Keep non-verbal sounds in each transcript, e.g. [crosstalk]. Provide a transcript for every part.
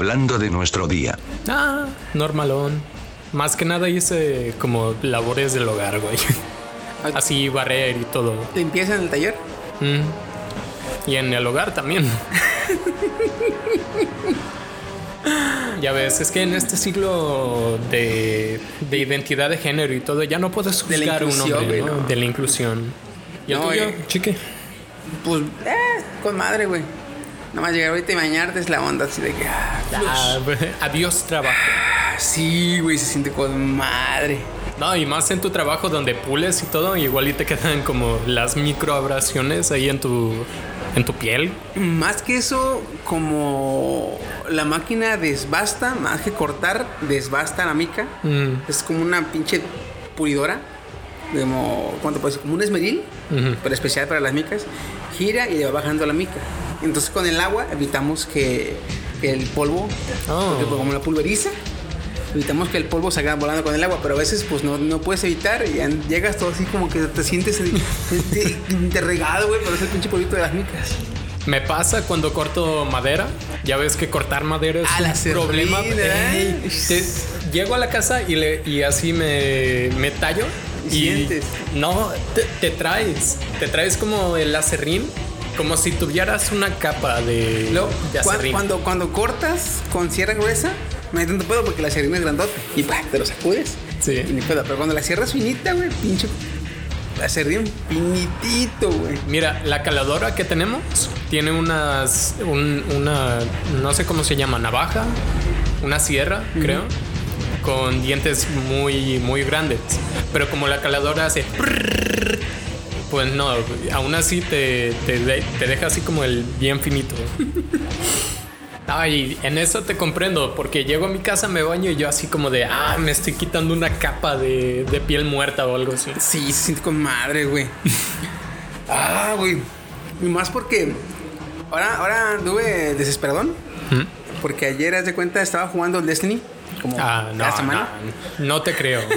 hablando de nuestro día. Ah, normalón. Más que nada hice como labores del hogar, güey. Así barrer y todo. ¿Limpieza en el taller? Mm. Y en el hogar también. [laughs] ya ves, es que en este siglo de, de identidad de género y todo, ya no puedes juzgar un hombre, güey, ¿no? no. De la inclusión. ¿Y el No, tuyo, eh. chique? Pues, eh, con madre, güey. Nada más llegar ahorita y bañarte es la onda así de que. Ah, Ah, [laughs] adiós trabajo. ah, sí, güey, se siente con madre. No, y más en tu trabajo donde pules y todo, igual y te quedan como las microabrasiones ahí en tu, en tu piel. Más que eso, como la máquina desbasta, más que cortar, desbasta la mica. Mm. Es como una pinche pulidora. Como, ¿cuánto puede ser? Como un esmeril, Ujú. pero especial para las micas. Gira y le va bajando la mica. Entonces con el agua evitamos que, que el polvo, Oh. porque como la pulveriza, evitamos que el polvo salga volando con el agua, pero a veces pues no, no puedes evitar y llegas todo así como que te sientes te- te regado, güey, pero es el pinche polvito de las micas. Me pasa cuando corto madera. Ya ves que cortar madera es la un serrín, problema. ¿eh? Ey, te- llego a la casa y, le, y así me, me tallo. Y sientes. No, te, te traes. Te traes como el acerrín. Como si tuvieras una capa de, Luego, de acerrín. cuando, cuando cortas con sierra gruesa, no hay tanto pedo porque la sierra es grandota y pa, te lo sacudes. Sí. Y ni pedo. Pero cuando la sierra es finita, güey, pinche. La serrín finitito, güey. Mira, la caladora que tenemos tiene unas. un- una. No sé cómo se llama, navaja. Una sierra, creo. Con dientes muy, muy grandes. Pero como la caladora hace. Pues no, aún así te, te, te deja así como el bien finito. [laughs] Ay, en eso te comprendo, porque llego a mi casa, me baño y yo así como de, ah, me estoy quitando una capa de, de piel muerta o algo así. Sí, se siente con madre, güey. [laughs] ah, güey. Y más porque ahora, ahora anduve desesperadón. ¿Mm? Porque ayer, haz de cuenta, estaba jugando Destiny. Como Ah, no, semana. no, no te creo. [laughs]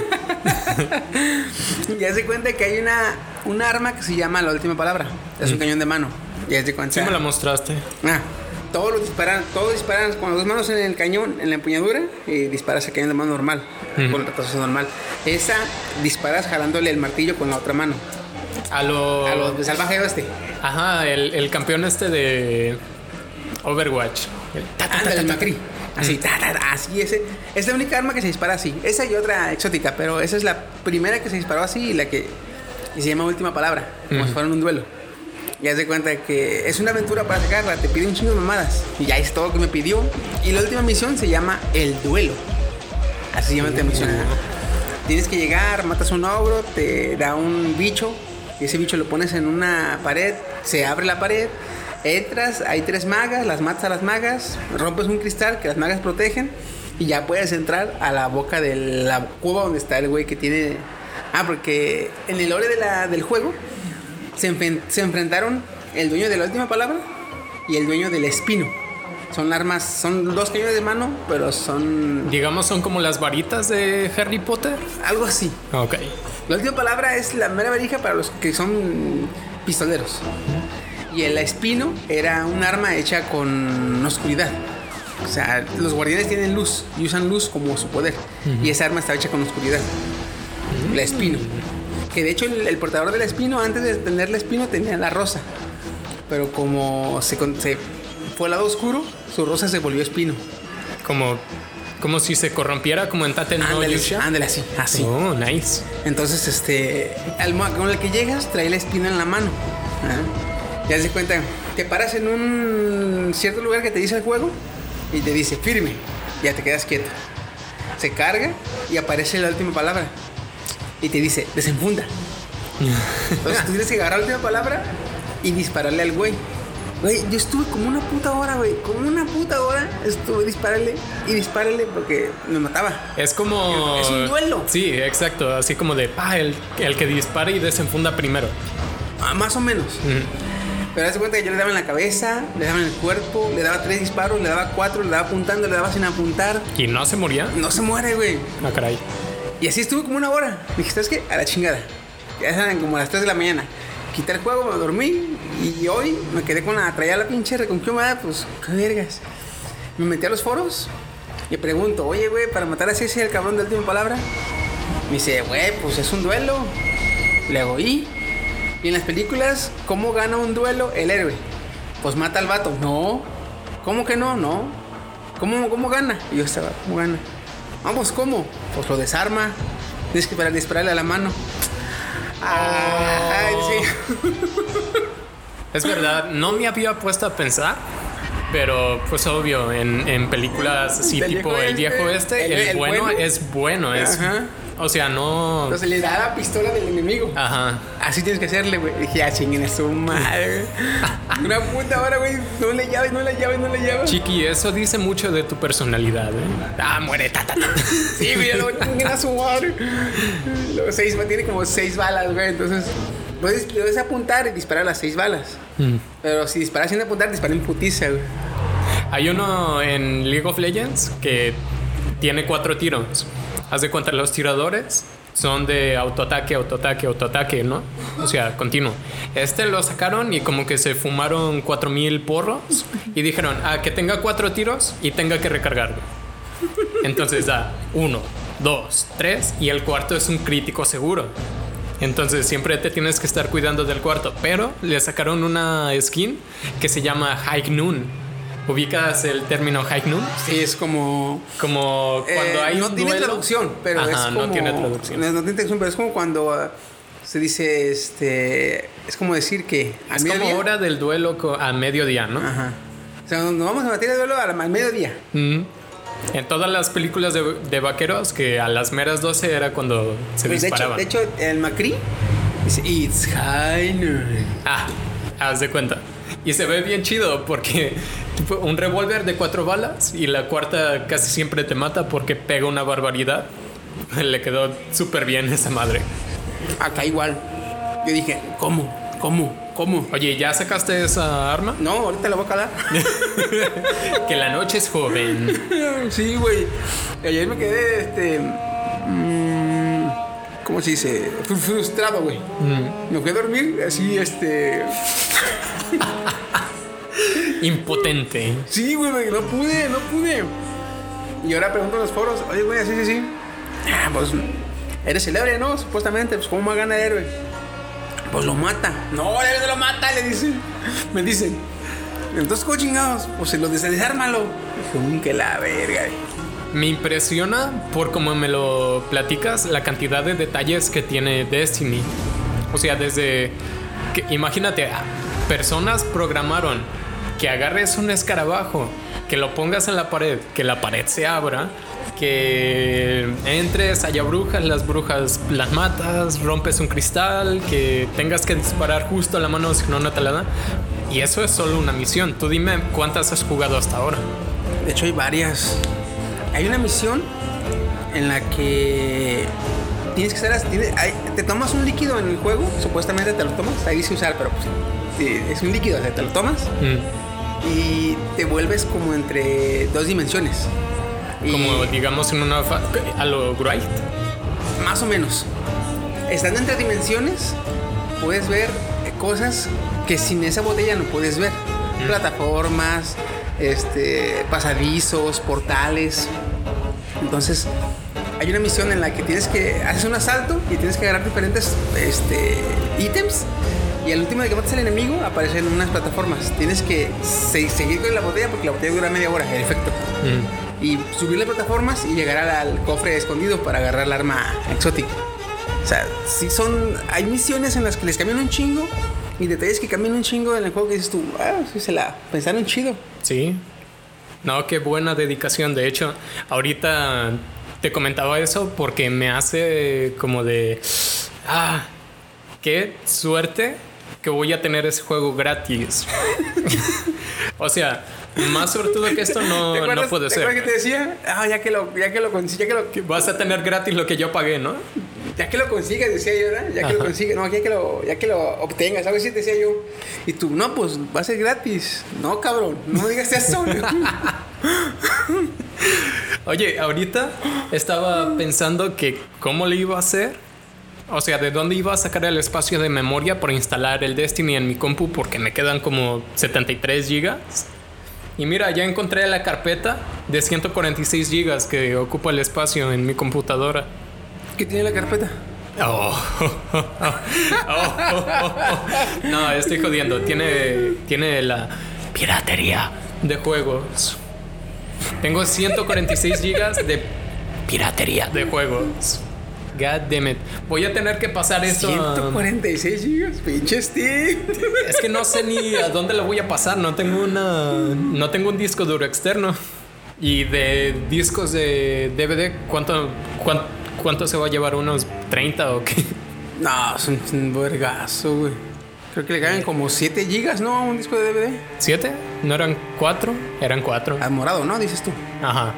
Y haz de cuenta que hay una, un arma que se llama la última palabra. Es un cañón de mano. Y haz de cuenta. Mm. Sí me la mostraste. Ah, todos los disparan, todos disparan con las dos manos en el cañón, en la empuñadura, y disparas el cañón de mano normal, con el retazo normal. Esa disparas jalándole el martillo con la otra mano. A lo... A los de salvaje oeste. Ajá, el, el campeón este de Overwatch. El ta, ta, ta, Ándale, ta, el ta. Macri. Así, ta, ta, ta, así, ese. Es la única arma que se dispara así. Esa y otra exótica, pero esa es la primera que se disparó así y la que. Y se llama última palabra, como Ujú. si fuera un duelo. Y haz de cuenta que es una aventura para sacarla, te pide un chingo de mamadas. Y ya es todo lo que me pidió. Y la última misión se llama El Duelo. Así se llama esta misión. Tienes que llegar, matas a un ogro, te da un bicho. Y ese bicho lo pones en una pared, se abre la pared, entras, hay tres magas, las matas a las magas, rompes un cristal que las magas protegen y ya puedes entrar a la boca de la cueva donde está el güey que tiene... Ah, porque en el lore de la- del juego se, se enfrentaron el dueño de la última palabra y el dueño del espino. Son armas, son dos cañones de mano, pero son Digamos, son como las varitas de Harry Potter. algo así. Ok. La última palabra es la mera varija para los que son pistoleros. Y el espino era un arma hecha con oscuridad. O sea, los guardianes tienen luz y usan luz como su poder. Y esa arma está hecha con oscuridad. La espino. Que de hecho el, el portador del espino, antes de tener la espino, tenía la rosa. Pero como se, se fue al lado oscuro, su rosa se volvió espino. Como, como si se corrompiera como en Tate no Ándale, así, así. Oh, nice. Entonces, este, al con el que llegas, trae la espina en la mano. Ya se cuenta, te paras en un cierto lugar que te dice el juego y te dice firme, ya te quedas quieto. Se carga y aparece la última palabra y te dice desenfunda. Entonces tú [laughs] tienes que agarrar la última palabra y dispararle al güey. Güey, yo estuve como una puta hora, güey. Como una puta hora estuve dispararle y dispararle porque me mataba. Es como. Es un duelo. Sí, exacto. Así como de, ah, el, el que dispara y desenfunda primero. Ah, más o menos. Mm. Pero hace cuenta que yo le daba en la cabeza, le daba en el cuerpo, le daba tres disparos, le daba cuatro, le daba apuntando, le daba sin apuntar. ¿Y no se moría? No se muere, güey. Ah, caray. Y así estuve como una hora. Dije, ¿sabes qué? A la chingada. Ya eran como las 3 de la mañana. Quité el juego, me dormí y hoy me quedé con la traía la pinche reconquista, pues qué vergas. Me metí a los foros y pregunto, oye, güey, para matar a Ceci el cabrón de última palabra. Me dice, güey, pues es un duelo. Le hago, ¿y? Y en las películas, ¿cómo gana un duelo el héroe? Pues mata al vato. No. ¿Cómo que no? No. ¿Cómo, cómo gana? Y yo estaba, ¿cómo gana? Vamos, ¿cómo? Pues lo desarma. Tienes que para dispararle a la mano. Ay, sí. Es verdad, no me había puesto a pensar, pero pues obvio, en, en películas así tipo el viejo este, este, el, el- el bueno, bueno. es bueno, es... Ajá. O sea, no... Entonces le da la pistola del enemigo. Ajá. Así tienes que hacerle, güey. Dije, ya chinguen a su madre. [laughs] Una puta hora, güey. No le llaves, no le llaves, no le llaves. Chiqui, eso dice mucho de tu personalidad, ¿eh? Ah, muere, ta, ta, ta. [laughs] Sí, güey, luego chinguen a su madre. Luego seis, tiene como seis balas, güey. Entonces, puedes, puedes apuntar y disparar las seis balas. Mm. Pero si disparas sin apuntar, dispara en putiza, güey. Hay uno en League of Legends que tiene cuatro tiros. Haz de cuenta, los tiradores son de autoataque, autoataque, autoataque, ¿no? O sea, continuo. Este lo sacaron y como que se fumaron 4000 porros y dijeron, ah, que tenga cuatro tiros y tenga que recargarlo. Entonces da uno, dos, tres y el cuarto es un crítico seguro. Entonces siempre te tienes que estar cuidando del cuarto. Pero le sacaron una skin que se llama High Noon. ¿Ubicas el término High Noon? Sí, es como. Como cuando eh, hay no un tiene duelo. traducción, pero Ajá, es como. no tiene traducción. No, no tiene traducción, pero es como cuando ah, se dice, este. Es como decir que. al Es como mediodía- hora del duelo a mediodía, ¿no? Ajá. O sea, nos vamos a batir el duelo al, mediodía. Mm. En todas las películas de, de vaqueros, que a las meras 12 era cuando se Pues, de, hecho, disparaban. de hecho, el Macri dice: It's high noon". Ah, haz de cuenta. Y se ve bien chido porque un revólver de cuatro balas y la cuarta casi siempre te mata porque pega una barbaridad. [laughs] Le quedó súper bien esa madre. Acá igual. Yo dije: ¿Cómo? ¿Cómo? ¿Cómo? Oye, ¿ya sacaste esa arma? No, ahorita la voy a calar. [laughs] que la noche es joven. [laughs] sí, güey. Ayer me quedé, este. mm, ¿Cómo se dice? Fru- Frustrado, güey. Me fui a dormir así, este. Impotente. Sí, güey, güey, no pude, no pude. Y ahora pregunto en los foros, oye, güey, así, sí, sí. Ah, pues, eres el héroe, ¿no? Supuestamente, pues, ¿cómo gana el héroe? Pues lo mata. No, el héroe lo mata, le dicen. Me dicen. Entonces, ¿cómo chingados? Pues se lo des- desármalo. Dije, "Mm, que la verga. Me impresiona por cómo me lo platicas la cantidad de detalles que tiene Destiny. O sea, desde que imagínate, personas programaron que agarres un escarabajo, que lo pongas en la pared, que la pared se abra, que entres, haya brujas, las brujas las matas, rompes un cristal, que tengas que disparar justo a la mano si no no te la. Y eso es solo una misión. Tú dime cuántas has jugado hasta ahora. De hecho, hay varias. Hay una misión en la que tienes que hay- te tomas un líquido en el juego, supuestamente te lo tomas. Ahí dice usar, pero pues, es un líquido, o sea, te lo tomas Mm. y te vuelves como entre dos dimensiones. Y Como digamos en una a lo Wright. más o menos. Estando entre dimensiones, puedes ver cosas que sin esa botella no puedes ver. Plataformas, este, pasadizos, portales. Entonces, hay una misión en la que tienes que haces un asalto y tienes que agarrar diferentes este, ítems. Y al último de que mates al enemigo aparecen unas plataformas. Tienes que se- seguir con la botella porque la botella dura media hora, el efecto. Mm. Y subir las plataformas y llegar al, al cofre escondido para agarrar la arma exótica. O sea, sí son. Hay misiones en las que les cambian un chingo y detalles que cambian un chingo en el juego que dices tú, ah, sí se la pensaron chido. Sí. No, qué buena dedicación. De hecho, ahorita te comentaba eso porque me hace como de. Ah, qué suerte que voy a tener ese juego gratis. [laughs] o sea, más sortudo que esto ¿Te no, acuerdas, no puede ¿te ser. que te decía? Ah, ya que lo, ya que lo ya que lo, Vas a tener gratis lo que yo pagué, ¿no? Ya que lo consigas, decía yo, ¿verdad? Ya que lo Ajá. consigas, no, ya que lo, ya que lo obtengas, algo así decía yo. Y tú, no, pues va a ser gratis. No, cabrón, no digas eso. [laughs] Oye, ahorita estaba pensando que cómo le iba a hacer. O sea, de dónde iba a sacar el espacio de memoria para instalar el Destiny en mi compu porque me quedan como 73 gigas. Y mira, ya encontré la carpeta de 146 gigas que ocupa el espacio en mi computadora. ¿Qué tiene la carpeta? Oh. Oh. [laughs] No, estoy jodiendo. Tiene, tiene la piratería de juegos. Tengo 146 gigas de piratería de juegos. God damn it. Voy a tener que pasar eso. a- 146 gigas, pinche Steve. Es que no sé ni a dónde lo voy a pasar. No tengo una. No tengo un disco duro externo. Y de discos de DVD, ¿cuánto, cuán- cuánto, se va a llevar? ¿Unos 30 o qué? No, es un, es un vergazo, güey. Creo que le caen como 7 gigas, ¿no? A un disco de DVD. ¿Siete? ¿No eran cuatro? Eran cuatro. Al morado, ¿no? Dices tú. Ajá.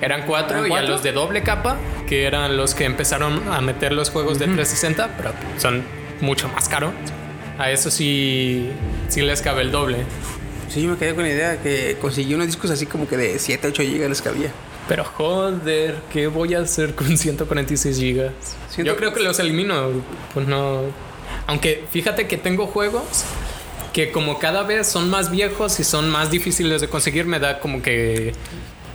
Eran cuatro ¿Eran y a cuatro? los de doble capa, que eran los que empezaron a meter los juegos de 360, pero son mucho más caros. A eso sí, sí les cabe el doble. Sí, yo me quedé con la idea que conseguí unos discos así como que de 7, 8 gigas les cabía. Pero joder, ¿qué voy a hacer con [laughs] 146 gigas? Siento- Yo creo que los elimino, pues no. Aunque fíjate que tengo juegos que como cada vez son más viejos y son más difíciles de conseguir, me da como que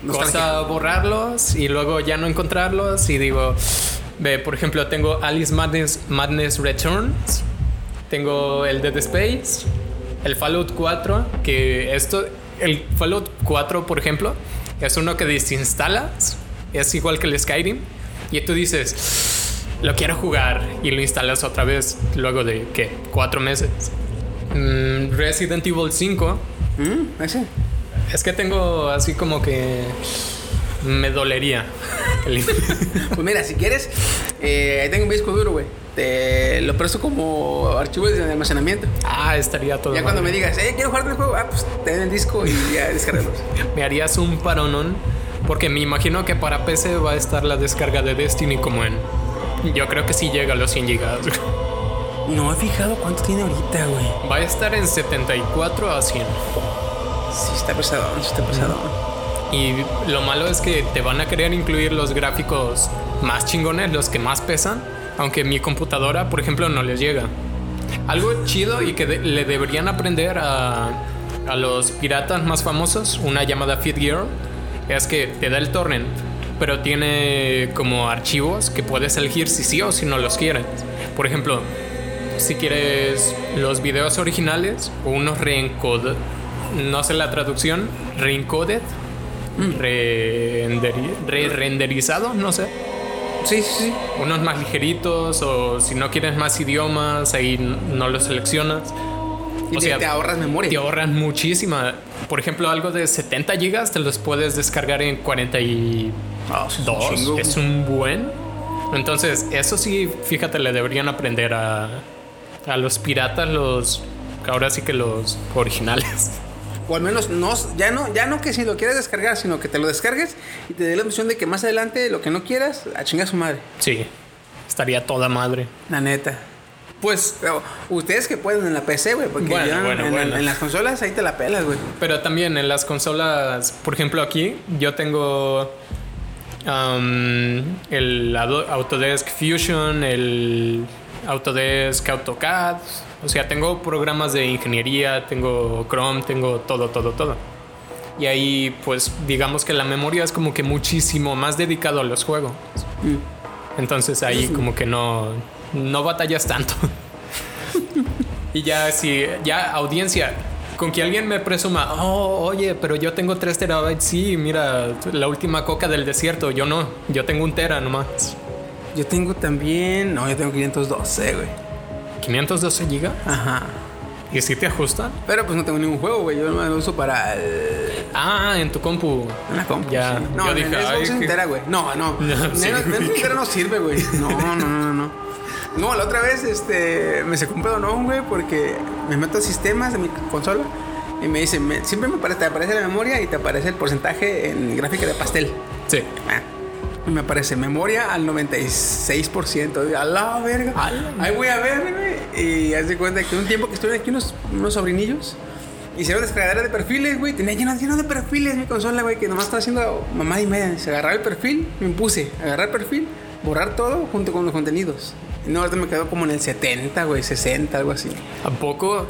cosa borrarlos y luego ya no encontrarlos y digo, ve, por ejemplo, tengo Alice Madness, Madness Returns, tengo el Dead Space, el Fallout 4, que esto, el Fallout 4, por ejemplo, es uno que desinstalas, es igual que el Skyrim, y tú dices, lo quiero jugar, y lo instalas otra vez luego de, ¿qué? Cuatro meses. Mm, Resident Evil 5, ¿Mm? ¿Ese? es que tengo así como que me dolería. [laughs] Pues mira, si quieres, eh, ahí tengo un disco duro, güey. Te lo presto como archivo de almacenamiento. ah, estaría todo. Ya cuando me digas, eh, quiero jugar el juego, ah, pues te den el disco y ya [laughs] descargarlos. Me harías un paronón. Porque me imagino que para PC va a estar la descarga de Destiny como en. Yo creo que sí llega a los 100 gigas. No he fijado cuánto tiene ahorita, güey. Va a estar en 74 a 100. Sí, está pesado, sí está pesado. Y lo malo es que te van a querer incluir los gráficos más chingones, los que más pesan. Aunque mi computadora, por ejemplo, no les llega. Algo chido y que de- le deberían aprender a, a los piratas más famosos, una llamada FitGear, es que te da el torrent, pero tiene como archivos que puedes elegir si sí o si no los quieres. Por ejemplo, si quieres los videos originales o unos reencoded, no sé la traducción, reencoded, re-renderizado, no sé. Sí, sí, sí. Unos más ligeritos o si no quieres más idiomas, ahí no los seleccionas. Y O te, sea, te ahorras memoria. Te ahorran muchísima. Por ejemplo, algo de 70 gigas te los puedes descargar en 42. Ah, sí, es un es un buen. Entonces, eso sí, fíjate, le deberían aprender a, a los piratas, los. Ahora sí que los originales. [laughs] O al menos no, ya no, ya no que si lo quieres descargar, sino que te lo descargues y te dé la opción de que más adelante lo que no quieras, a chingar su madre. Sí, estaría toda madre. La neta. Pues, pero ustedes que pueden en la PC, güey, porque Bueno, ya bueno, en, bueno. en las consolas ahí te la pelas, güey. Pero también en las consolas, por ejemplo aquí, yo tengo um, el Autodesk Fusion, el Autodesk AutoCAD. O sea, tengo programas de ingeniería, tengo Chrome, tengo todo, todo, todo. Y ahí, pues, digamos que la memoria es como que muchísimo más dedicado a los juegos. Entonces ahí como que no, no batallas tanto. [laughs] y ya si, ya audiencia, con que alguien me presuma, oh, oye, pero yo tengo 3 terabytes, sí, mira, la última coca del desierto, yo no, yo tengo un tera nomás. Yo tengo también. No, yo tengo 512, güey. 512 gigas. Ajá. ¿Y si te ajustan? Pero pues no tengo ningún juego, güey. Yo nomás lo uso para el- Ah, en tu compu. una compu. Ya, sí. No, yo en dije, el Xbox entera, güey. No, no. [laughs] No, sí. Menos entera no sirve, güey. No, no, no, no, no. No, la otra vez este, me sacó un pedonón, güey, porque me meto a sistemas de mi consola y me dice, me- siempre me aparece, te aparece la memoria y te aparece el porcentaje en gráfica de pastel. Sí. Ah, me aparece memoria al 96%. A la verga. Ahí voy a ver, güey. Y haz de cuenta que un tiempo que estuve aquí unos, unos sobrinillos hicieron descargadera de perfiles, güey. Tenía lleno, lleno de perfiles mi consola, güey, que nomás estaba haciendo mamá y media. Se agarraba el perfil, me impuse, agarrar el perfil, borrar todo junto con los contenidos. Y no, ahorita me quedó como en el 70, güey, 60, algo así. ¿A poco?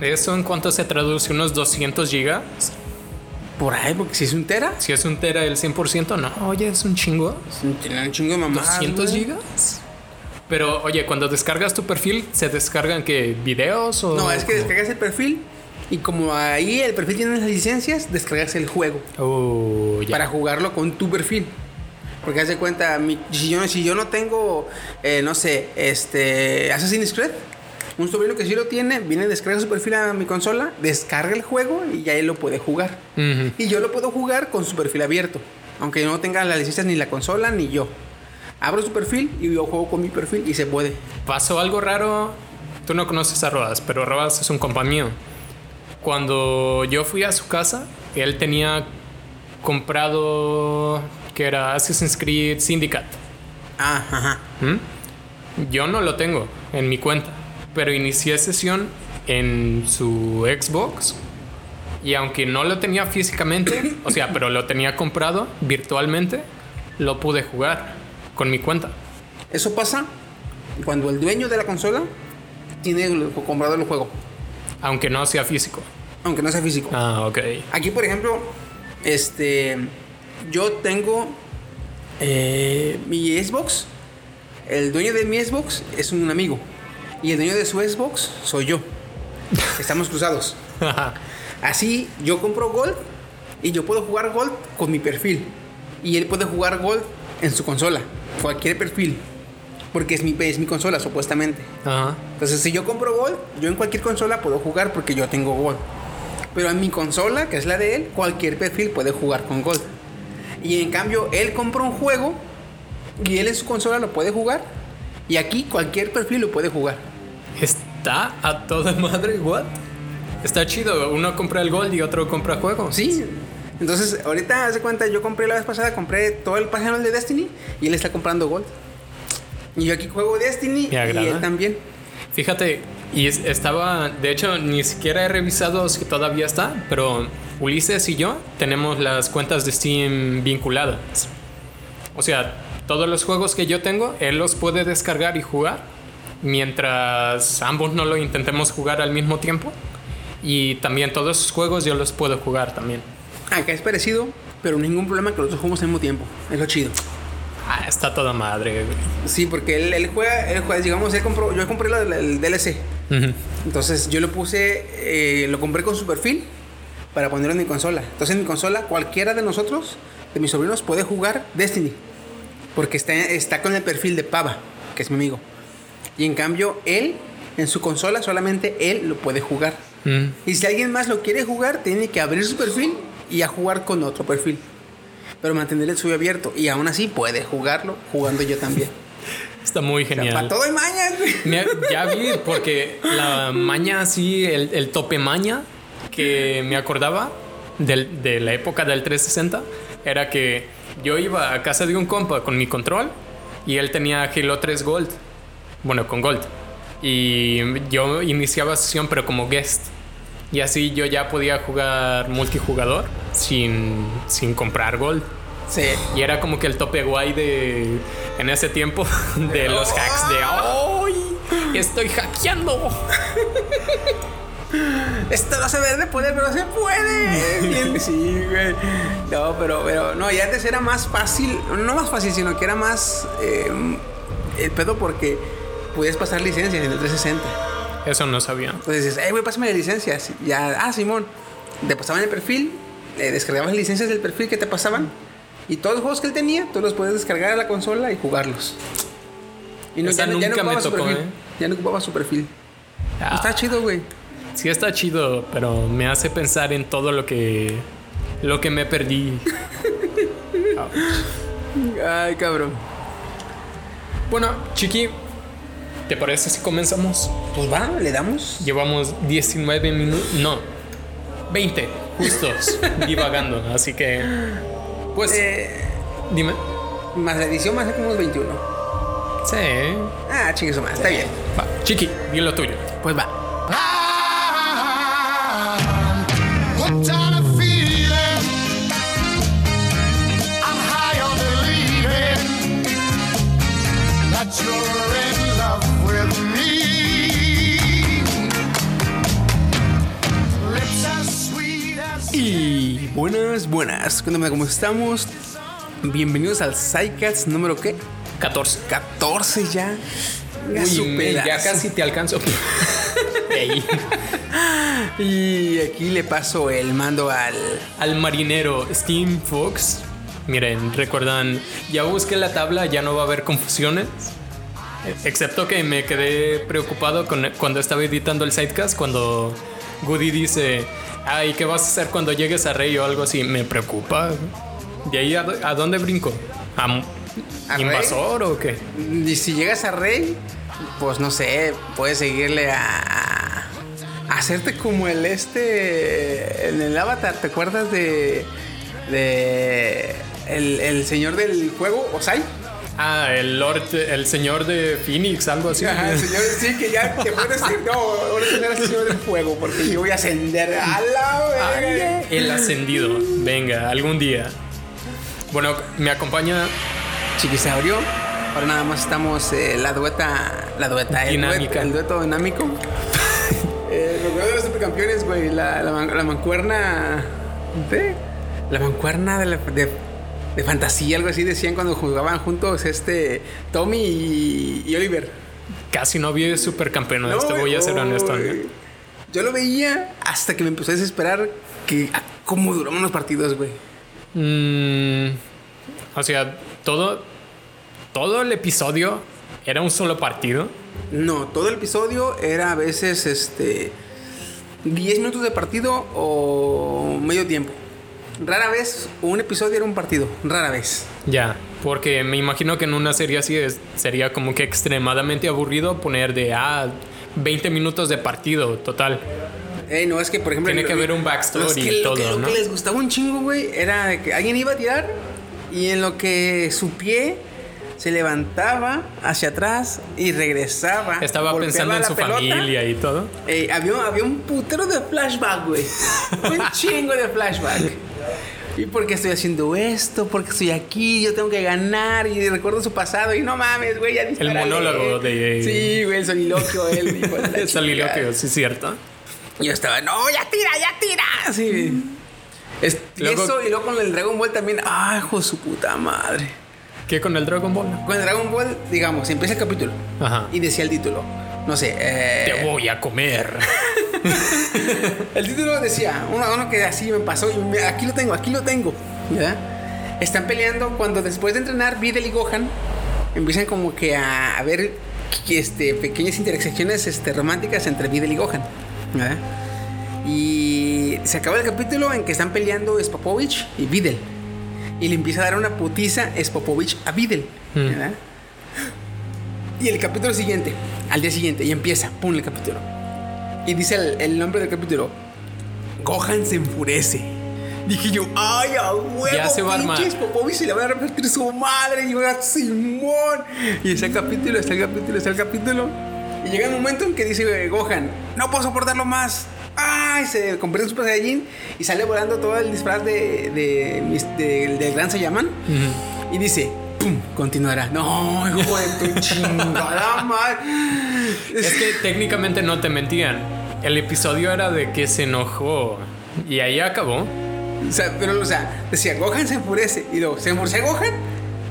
¿Eso en cuánto se traduce? ¿Unos 200 gigas? Por ahí, porque si es un tera, Si es un tera el 100%, no, oye, es un chingo. tiene un chingo de mamadas. 200 güey. gigas. Pero, oye, cuando descargas tu perfil, ¿se descargan qué? ¿Videos o...? No, es que descargas el perfil y como ahí el perfil tiene las licencias, descargas el juego Oh, ya. para jugarlo con tu perfil. Porque haz de cuenta, mi- si, yo, si yo no tengo, eh, no sé, este, Assassin's Creed, un sobrino que sí lo tiene, viene, descarga su perfil a mi consola, descarga el juego y ya él lo puede jugar. Y yo lo puedo jugar con su perfil abierto, aunque no tenga las licencias ni la consola ni yo. Abro su perfil y yo juego con mi perfil y se puede. Pasó algo raro. Tú no conoces a Rodas, pero Rodas es un compa mío. Cuando yo fui a su casa, él tenía comprado que era Assassin's Creed Syndicate. Ah, ajá. ¿Mm? Yo no lo tengo en mi cuenta, pero inicié sesión en su Xbox y aunque no lo tenía físicamente, o sea, pero lo tenía comprado virtualmente, lo pude jugar con mi cuenta. Eso pasa cuando el dueño de la consola tiene el- comprado el juego, Aunque no sea físico. aunque no sea físico. Ah, ok. Aquí, por ejemplo, este, yo tengo eh, mi Xbox. El dueño de mi Xbox es un amigo y el dueño de su Xbox soy yo. Estamos cruzados. [laughs] Así, yo compro Gold y yo puedo jugar Gold con mi perfil. Y él puede jugar Gold en su consola, cualquier perfil. Porque es mi, es mi consola, supuestamente. Ajá. Entonces, si yo compro Gold, yo en cualquier consola puedo jugar porque yo tengo Gold. Pero en mi consola, que es la de él, cualquier perfil puede jugar con Gold. Y en cambio, él compra un juego y él en su consola lo puede jugar. Y aquí cualquier perfil lo puede jugar. Está a toda madre, what? Está chido. Uno compra el gold y otro compra juegos. Sí. Entonces, ahorita, haz de cuenta, yo compré la vez pasada, compré todo el página de Destiny y él está comprando Gold. Y yo aquí juego Destiny y él también. Fíjate, y es- estaba, de hecho, ni siquiera he revisado si todavía está, pero Ulises y yo tenemos las cuentas de Steam vinculadas. O sea, todos los juegos que yo tengo, él los puede descargar y jugar, mientras ambos no lo intentemos jugar al mismo tiempo. Y también todos esos juegos yo los puedo jugar también. Acá es parecido, pero ningún problema que los dos jugamos al mismo tiempo. Es lo chido. Ah, está toda madre. güey. Sí, porque él, él juega, él juega, digamos, él compró, yo compré la- la- el DLC. Ujú. Entonces yo lo puse, eh, lo compré con su perfil para ponerlo en mi consola. Entonces en mi consola cualquiera de nosotros, de mis sobrinos, puede jugar Destiny. Porque está, está con el perfil de Pava, que es mi amigo. Y en cambio, él, en su consola, solamente él lo puede jugar. Mm. Y si alguien más lo quiere jugar, tiene que abrir su perfil y a jugar con otro perfil. Pero mantener el suyo abierto. Y aún así puede jugarlo jugando yo también. [laughs] Está muy O sea, genial. para todo hay mañas, güey. Ya vi, porque la maña así, el, el tope maña que me acordaba del- de la época del 360 era que yo iba a casa de un compa con mi control y él tenía Halo 3 Gold. Bueno, con Gold. Y yo iniciaba sesión, pero como guest. Y así yo ya podía jugar multijugador sin, sin comprar Gold. Sí. Y era como que el tope guay de en ese tiempo [laughs] de los hacks de ¡Ay! Estoy hackeando. [laughs] Esto no se ve de poder, pero se puede. [laughs] Sí, güey. No, pero, pero, no, y antes era más fácil, no más fácil, sino que era más eh, el pedo porque podías pasar licencias en el 360. Eso no sabía. Entonces dices, hey, güey, pásame las licencias. Y Ya, ah, Simón. Te pasaban el perfil, eh, descargabas las licencias del perfil que te pasaban. Y todos los juegos que él tenía, tú los puedes descargar a la consola y jugarlos. Y Esa ya nunca me ocupaba su tocó, perfil. ¿eh? Ya no ocupaba su perfil. Ah, Está chido, güey. sí está chido, pero me hace pensar en todo lo que lo que me perdí. [laughs] Ay, cabrón. Bueno, Chiqui, ¿te parece si comenzamos? Pues va, le damos. Llevamos 19 minutos, no, 20 justos [laughs] divagando, así que pues Eh, dime. más la edición más como unos 21. Sí. Ah, chingue madre, está bien. Va, Chiqui, di lo tuyo. Pues va. What Y buenas, buenas. Cuéntame cómo estamos. Bienvenidos al Psycats número qué? 14. 14 ya. Ya Uy, ya casi te alcanzo. [laughs] [laughs] Y aquí le paso el mando al. Al marinero Steam Fox. Miren, recuerdan, ya busqué la tabla, ya no va a haber confusiones. Excepto que me quedé preocupado con, cuando estaba editando el sidecast, cuando Goody dice, ay, ¿qué vas a hacer cuando llegues a Rey o algo así? Me preocupa. ¿De ahí a, a dónde brinco? ¿A, ¿A Rey? invasor o qué? Y si llegas a Rey, pues no sé, puedes seguirle a. a hacerte como el este. En el Avatar, ¿te acuerdas de. de. El, el señor del fuego, Osai? Ah, el Lord, el señor de Phoenix, algo así. Ajá, el señor, sí, que ya te puedes decir, no, ahora te el señor del fuego, porque yo voy a ascender a la verga. El ascendido. Venga, algún día. Bueno, me acompaña Chiquisaurio. Ahora nada más estamos eh, la dueta. La dueta, el el dueto dinámico. [laughs] eh, de los supercampeones, güey. La, la, la mancuerna. ¿De? La mancuerna de, la- de, de fantasía, algo así decían cuando jugaban juntos este Tommy y, y Oliver. casi no vi supercampeones, te No, voy a ser honesto. Yo lo veía hasta que me empezó a desesperar que ah, cómo duraban los partidos, güey. Mm, o sea, todo, todo el episodio era un solo partido. No, todo el episodio era a veces este 10 minutos de partido o medio tiempo. Rara vez un episodio era un partido, rara vez. Ya, porque me imagino que en una serie así es- sería como que extremadamente aburrido poner de ah, 20 minutos de partido total. Ey, no es que por ejemplo Tiene que haber un backstory los que- y lo que- todo, lo ¿no? que les gustaba un chingo, güey, era que alguien iba a tirar y en lo que su pie se levantaba hacia atrás y regresaba. Estaba pensando en su pelota. familia y todo. Había, había un putero de flashback, güey. [laughs] un chingo de flashback. ¿Y por qué estoy haciendo esto? ¿Por qué estoy aquí? Yo tengo que ganar. Y recuerdo su pasado. Y no mames, güey, ya dispárale. monólogo de- Sí, güey, el soliloquio, él. [laughs] la El soliloquio, sí es cierto. Y Yo estaba, no, ya tira, ya tira. Sí. Es- Luego- eso, y luego con el Dragon Ball también. Ay, hijo de su puta madre. ¿Qué con el Dragon Ball? Con el Dragon Ball, digamos, empieza el capítulo. Ajá. Y decía el título. No sé, eh, Te voy a comer. [laughs] [laughs] El título decía, uno, uno que así me pasó, y me- aquí lo tengo, aquí lo tengo. ¿verdad? Están peleando cuando después de entrenar Videl y Gohan empiezan como que a, a ver este, pequeñas intersecciones este, románticas entre Videl y Gohan. ¿verdad? Y se acaba el capítulo en que están peleando Spopovich y Videl. Y le empieza a dar una putiza Spopovich a Videl. Mm. ¿verdad? Y el capítulo siguiente, al día siguiente, y empieza, pum, el capítulo. Y dice el, el nombre del capítulo: Gohan se enfurece. Dije yo, ay, a huevo, Ya se va pinches Popovich se le va a repetir su madre. Y yo, "Ah, Simón. Y está el capítulo, está el capítulo, está el capítulo. Y llega un momento en que dice eh, Gohan, no puedo soportarlo más. Ay, se convierte en Super Saiyajin y sale volando todo el disfraz de, de, mis- de- del Gran Saiyaman. Y dice, pum, continuará. No, hijo de tu chingada madre. Es que técnicamente no te mentían. El episodio era de que se enojó. Y ahí acabó. O sea, pero, o sea, decía, Gohan se enfurece. Y luego, se enfurece Gohan.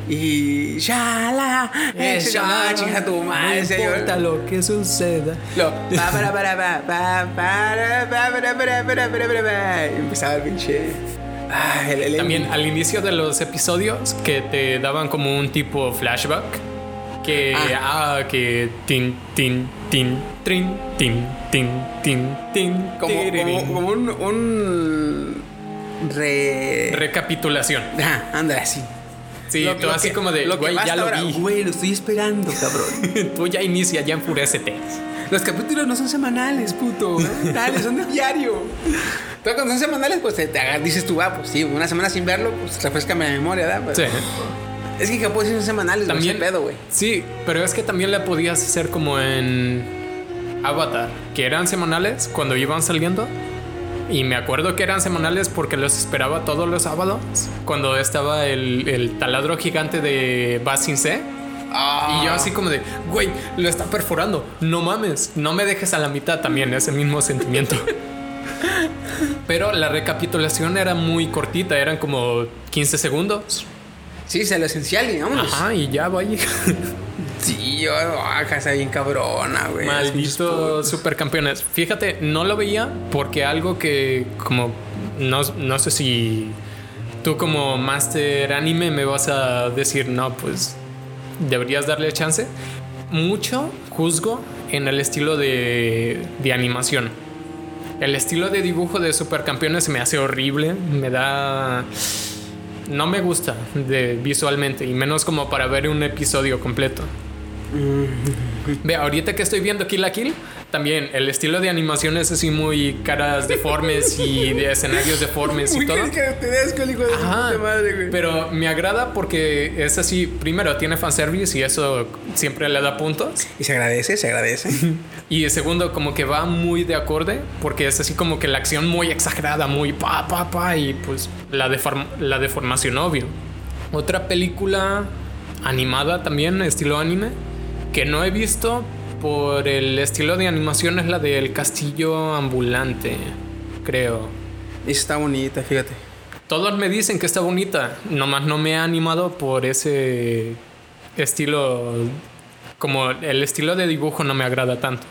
Y. Ese no, ya, chinga tu madre. No yo- importa lo que suceda. Lo, pa, para, para, pa, pa, para, pa, para, para, para, para, para, Ah, el, el- También al inicio de los episodios que te daban como un tipo flashback. Que, ah, que tin, tin, tin, trin, tin, tin, tin, tin, Como, como, como un. un re. Recapitulación. Ajá, anda así. Sí, Lo- tú lo así que- como de, lo que güey, ya lo ahora, vi. Güey, lo estoy esperando, cabrón. [laughs] tú ya inicia, ya enfurécete. Los capítulos no son semanales, puto. Dale, son de diario. Pero cuando son semanales, pues te, te dices tú, ah, pues sí, una semana sin verlo, pues refrescame la memoria, ¿verdad? Pues, Sí. Es que capaz son semanales, También, pedo, güey. sí, pero es que también le podías hacer como en Avatar, que eran semanales cuando iban saliendo. Y me acuerdo que eran semanales porque los esperaba todos los sábados. Cuando estaba el, el taladro gigante de Basin C. Y yo así como de, güey, lo está perforando. No mames, no me dejes a la mitad también, ese mismo sentimiento. [laughs] Pero la recapitulación era muy cortita, eran como 15 segundos. Sí, es lo esencial, digamos. Ajá, y ya vaya. [laughs] Sí, yo, ah, casa bien cabrona, güey. Malditos supercampeones. Fíjate, no lo veía porque algo que como no, no sé si tú como master anime me vas a decir, no, pues deberías darle chance. Mucho juzgo en el estilo de, de animación. El estilo de dibujo de supercampeones me hace horrible, me da... No me gusta de, visualmente, y menos como para ver un episodio completo. Ve, ahorita que estoy viendo Kill la Kill, también el estilo de animación es así muy caras deformes y de escenarios deformes y Muy todo. el hijo de Ajá, madre, güey. pero me agrada porque es así, primero tiene fanservice y eso siempre le da puntos. Y se agradece, se agradece. [laughs] Y segundo, como que va muy de acorde, porque es así como que la acción muy exagerada, muy pa, pa, pa, y pues la, deform- la deformación, obvio. Otra película animada también, estilo anime, que no he visto por el estilo de animación es la del castillo ambulante, creo. Y está bonita, fíjate. Todos me dicen que está bonita, nomás no me ha animado por ese estilo, como el estilo de dibujo no me agrada tanto.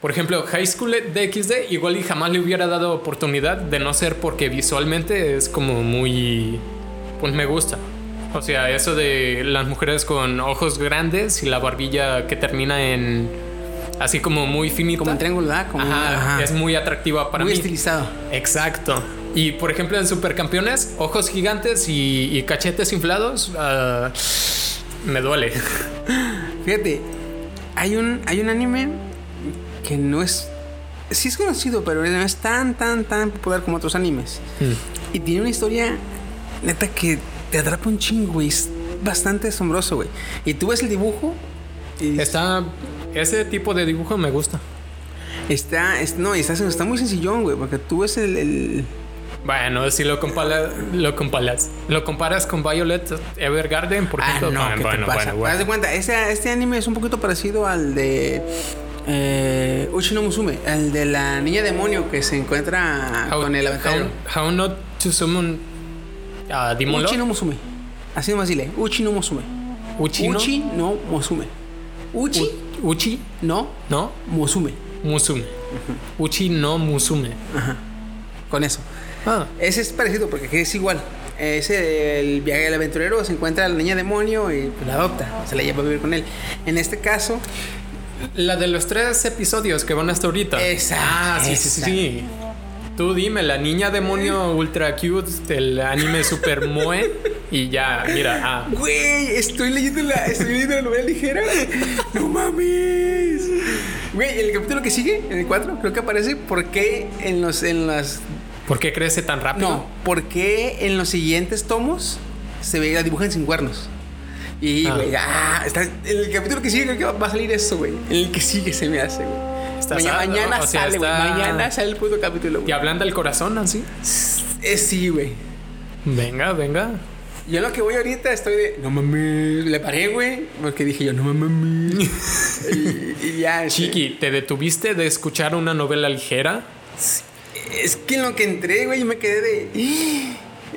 Por ejemplo, High School DxD igual y jamás le hubiera dado oportunidad de no ser porque visualmente es como muy... pues me gusta. O sea, eso de las mujeres con ojos grandes y la barbilla que termina en... así como muy finita. Como en triángulo, ¿verdad? Como Ajá, ajá. es muy atractiva para muy mí. estilizado. Exacto. Y por ejemplo en Supercampeones, ojos gigantes y, y cachetes inflados, ah, me duele. [laughs] Fíjate, hay un, hay un anime que no es. Sí es conocido, pero no es tan, tan, tan popular como otros animes. Y tiene una historia, neta, que te atrapa un chingo, güey. Es bastante asombroso, güey. Y tú ves el dibujo y Está, ese tipo de dibujo me gusta. está, es- no, está, está muy sencillón, güey, porque tú ves el, el- Bueno, si lo comparas, lo comparas, lo comparas con Violet Evergarden, por Ah, ejemplo. no, bueno, ¿qué bueno, te pasa? bueno, bueno. Haz de cuenta, este, este anime es un poquito parecido al de eh, Uchi no Musume, el de la niña demonio que se encuentra How- con el aventurero. how, how not to summon a Demon Uchi Lord? no Musume. Así nomás dile. Uchi no Musume. Uchi, no? Uchi no Musume. Uchi Uchi, no no, Musume. Musume. Uchi no Musume. Con eso. Ah, Ese es parecido porque aquí es igual. Ese, el viaje del aventurero se encuentra a la niña demonio y pues, la adopta. Se la lleva a vivir con él. En este caso, La de los tres episodios que van hasta ahorita. Esa, Ah, sí, sí, sí. Tú dime, la niña demonio ultra cute del anime super moe. Y ya, mira, ah. Güey, estoy leyendo la, estoy leyendo la novela ligera. No mames. Güey, el capítulo que sigue, en el 4, creo que aparece por qué en los en las ¿Por qué crece tan rápido? no, por qué en los siguientes tomos se ve la dibujan sin cuernos. Y Ah. güey, ah, está en el capítulo que sigue creo que va, va a salir eso, güey. En el que sigue se me hace, güey. Está Mañana, sad- mañana o sea, sale, güey. está- Mañana sale el puto capítulo, ¿Te güey. ablanda el corazón así? Eh, sí, güey. Venga, venga. Yo en lo que voy ahorita estoy de. No mames. Le paré, güey. Porque dije yo, no mames. [laughs] y, y ya. este, Chiqui, ¿te detuviste de escuchar una novela ligera? Es que en lo que entré, güey, yo me quedé de.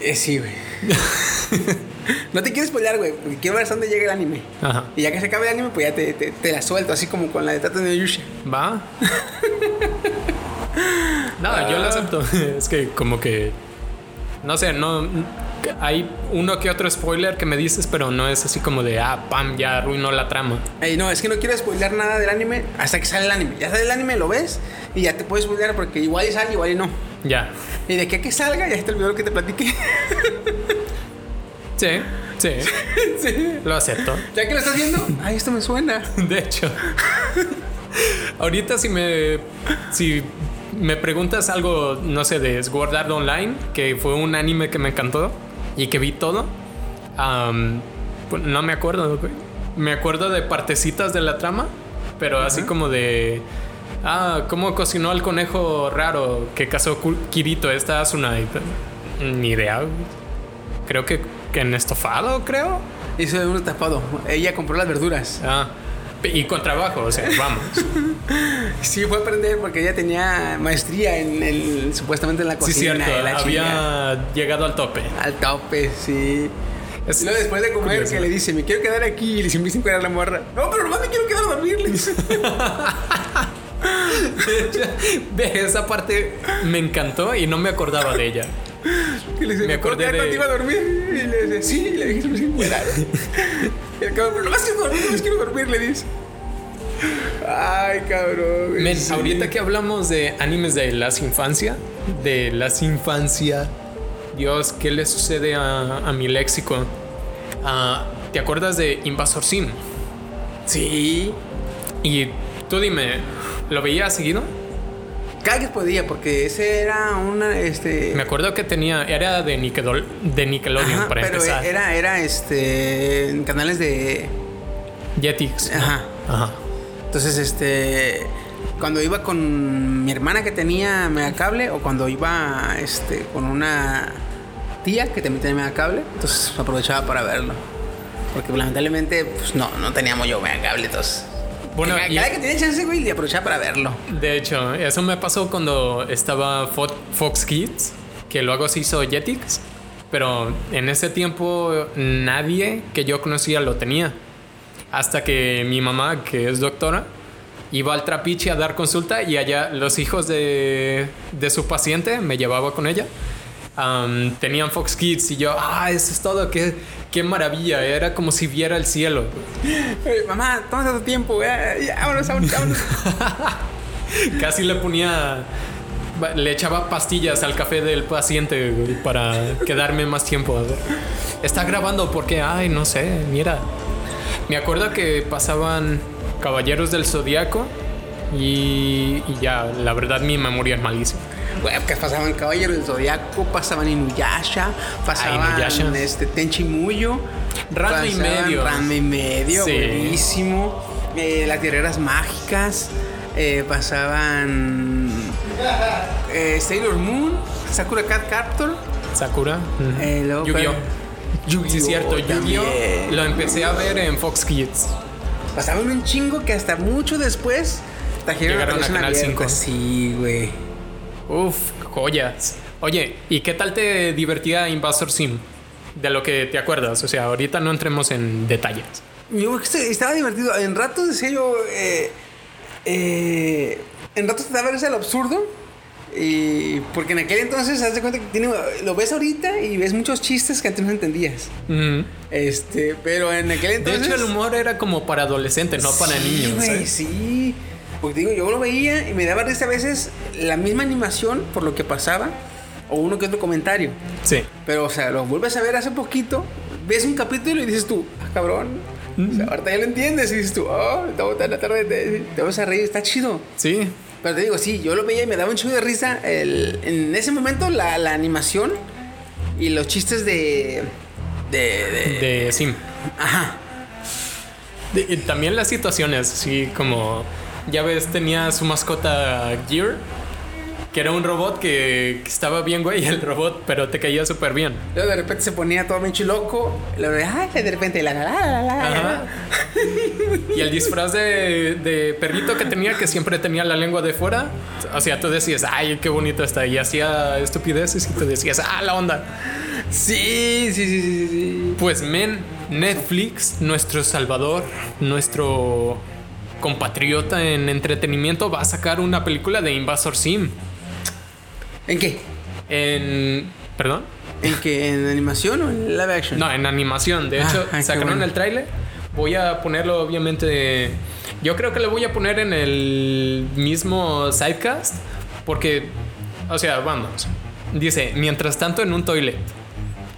Eh, sí, güey. [laughs] no te quiero spoiler, güey. Porque quiero ver hasta dónde llega el anime. Ajá. Y ya que se acabe el anime, pues ya te, te, te la suelto. Así como con la de Tata de Yusha. ¿Va? [laughs] no, yo lo acepto. [laughs] Es que como que... No sé, no... Hay uno que otro spoiler que me dices, pero no es así como de, ah, pam, ya arruinó la trama. Ey, no, es que no quiero spoiler nada del anime hasta que sale el anime. Ya sale el anime, lo ves y ya te puedes spoiler porque igual y sale, igual y no. Ya. Y de a que salga, ya se te olvidó lo que te platiqué. [laughs] Sí, sí. [laughs] sí. Lo acepto. Ya que lo estás viendo, ay, esto me suena. [laughs] De hecho. [laughs] Ahorita si me... Si me preguntas algo, no sé, de Sword Art Online, que fue un anime que me encantó y que vi todo, pues no me acuerdo. Me acuerdo de partecitas de la trama, pero así como de... Ah, ¿cómo cocinó al conejo raro que cazó Ku- Kirito? Esta Asuna. Y, Ni idea. Creo que en estofado, creo. Hizo uno tapado. Ella compró las verduras. Ah, Y con trabajo, o sea, vamos. [laughs] Sí, fue a aprender porque ella tenía maestría en el, supuestamente en la Sí, cocina. cierto. y la. Había llegado al tope. Al tope, sí. Es- Y luego después de comer curioso. que le dice, me quiero quedar aquí y le empieza a encuadrar la morra. No, pero nomás me quiero quedar a dormir, le dice. [laughs] De esa parte me encantó y no me acordaba de ella. Y le dice, Me ¿me puedo acordé de- contigo a dormir? Y le dice, sí, y le dije, me encuadrar. Y el cabrón, pero nomás quiero dormir, nomás quiero dormir, le dice. Ay, cabrón. güey, Men, sí. ahorita que hablamos de animes de las infancia, de las infancia, Dios, ¿qué le sucede a, a mi léxico? Ah, ¿Te acuerdas de Invasor Sim? Sí. Y tú dime, ¿lo veías seguido? Que podía, porque ese era una, este... Me acuerdo que tenía, era de, Nickedol- de Nickelodeon Ajá, para pero empezar. era, era, este, en canales de... Jetix. ¿no? Ajá. Ajá. Entonces, este, cuando iba con mi hermana que tenía megacable o cuando iba, este, con una tía que también tenía megacable, entonces aprovechaba para verlo. Porque lamentablemente, pues no, no teníamos yo megacable, entonces. Bueno, Cada y- que tenía chance, güey, le aprovechaba para verlo. De hecho, eso me pasó cuando estaba Fo- Fox Kids, que luego se hizo Jetix, pero en ese tiempo nadie que yo conocía lo tenía. Hasta que mi mamá, que es doctora, iba al trapiche a dar consulta y allá los hijos de, de su paciente, me llevaba con ella, tenían Fox Kids y yo, ah, eso es todo, qué, qué maravilla, era como si viera el cielo. [laughs] Mamá, toma tu tiempo. Ya, vámonos, vámonos, vámonos. [laughs] Casi le ponía. Le echaba pastillas al café del paciente güey, para quedarme más tiempo. A ver. Está grabando porque, ay, no sé, mira. Me acuerdo que pasaban Caballeros del Zodiaco y, y ya, la verdad, mi memoria es malísima. Güey, que pasaban Caballero del Zodiaco, pasaban Inuyasha, pasaban Inuyasha. este, Tenchi Muyo. Ranma y medio. Ranma y medio, Sí. buenísimo. Eh, las guerreras mágicas. eh, pasaban eh, Sailor Moon, Sakura Cat Captor. Sakura. Eh, luego, Yu-Gi-Oh! Sí, cierto, Yu-Gi-Oh! Lo empecé a ver en Fox Kids. Pasaban un chingo que hasta mucho después trajeron Llegaron a Canal abierta. 5. Sí, güey. Uf, joyas. Oye, ¿y qué tal te divertía Invasor Sim? De lo que te acuerdas. O sea, ahorita no entremos en detalles. Yo estaba divertido. En ratos decía yo. Eh, eh, en ratos te daba risa lo absurdo. Y porque en aquel entonces, haz de cuenta que tiene, lo ves ahorita y ves muchos chistes que antes no entendías. Ujú. Este, pero en aquel De entonces. hecho, el humor era como para adolescentes, no para Sí, niños. güey, ¿eh? sí. Porque digo, yo lo veía y me daba risa a veces la misma animación por lo que pasaba. O uno que otro comentario. Sí. Pero, o sea, lo vuelves a ver hace poquito, ves un capítulo y dices tú, ah, cabrón. O sea, ahorita ya lo entiendes y dices tú, oh, estamos tan tarde, te, te vas a reír, está chido. Sí. Pero te digo, sí, yo lo veía y me daba un chido de risa. El, en ese momento, la, la animación y los chistes de. de. de- De Sim. ajá. De- y también las situaciones, así como. Ya ves, tenía su mascota Gear, que era un robot que, que estaba bien, güey, el robot, pero te caía súper bien. Luego de repente se ponía todo pinche loco. Y luego de, ay, de repente, la la la la la. Ajá. Y el disfraz de, de perrito que tenía, que siempre tenía la lengua de fuera. O sea, tú decías, ay, qué bonito está. Y hacía estupideces y tú decías, ah, la onda. Sí, sí, sí, sí, sí. Pues, men, Netflix, nuestro salvador, nuestro compatriota en entretenimiento, va a sacar una película de Invasor Sim. ¿En qué? En. ¿Perdón? ¿En qué? ¿En animación o en live action? No, en animación. De Ah, hecho, qué sacaron bueno. el tráiler. Voy a ponerlo, obviamente. Yo creo que lo voy a poner en el mismo sidecast. Porque, o sea, vamos. Dice, mientras tanto en un toilet.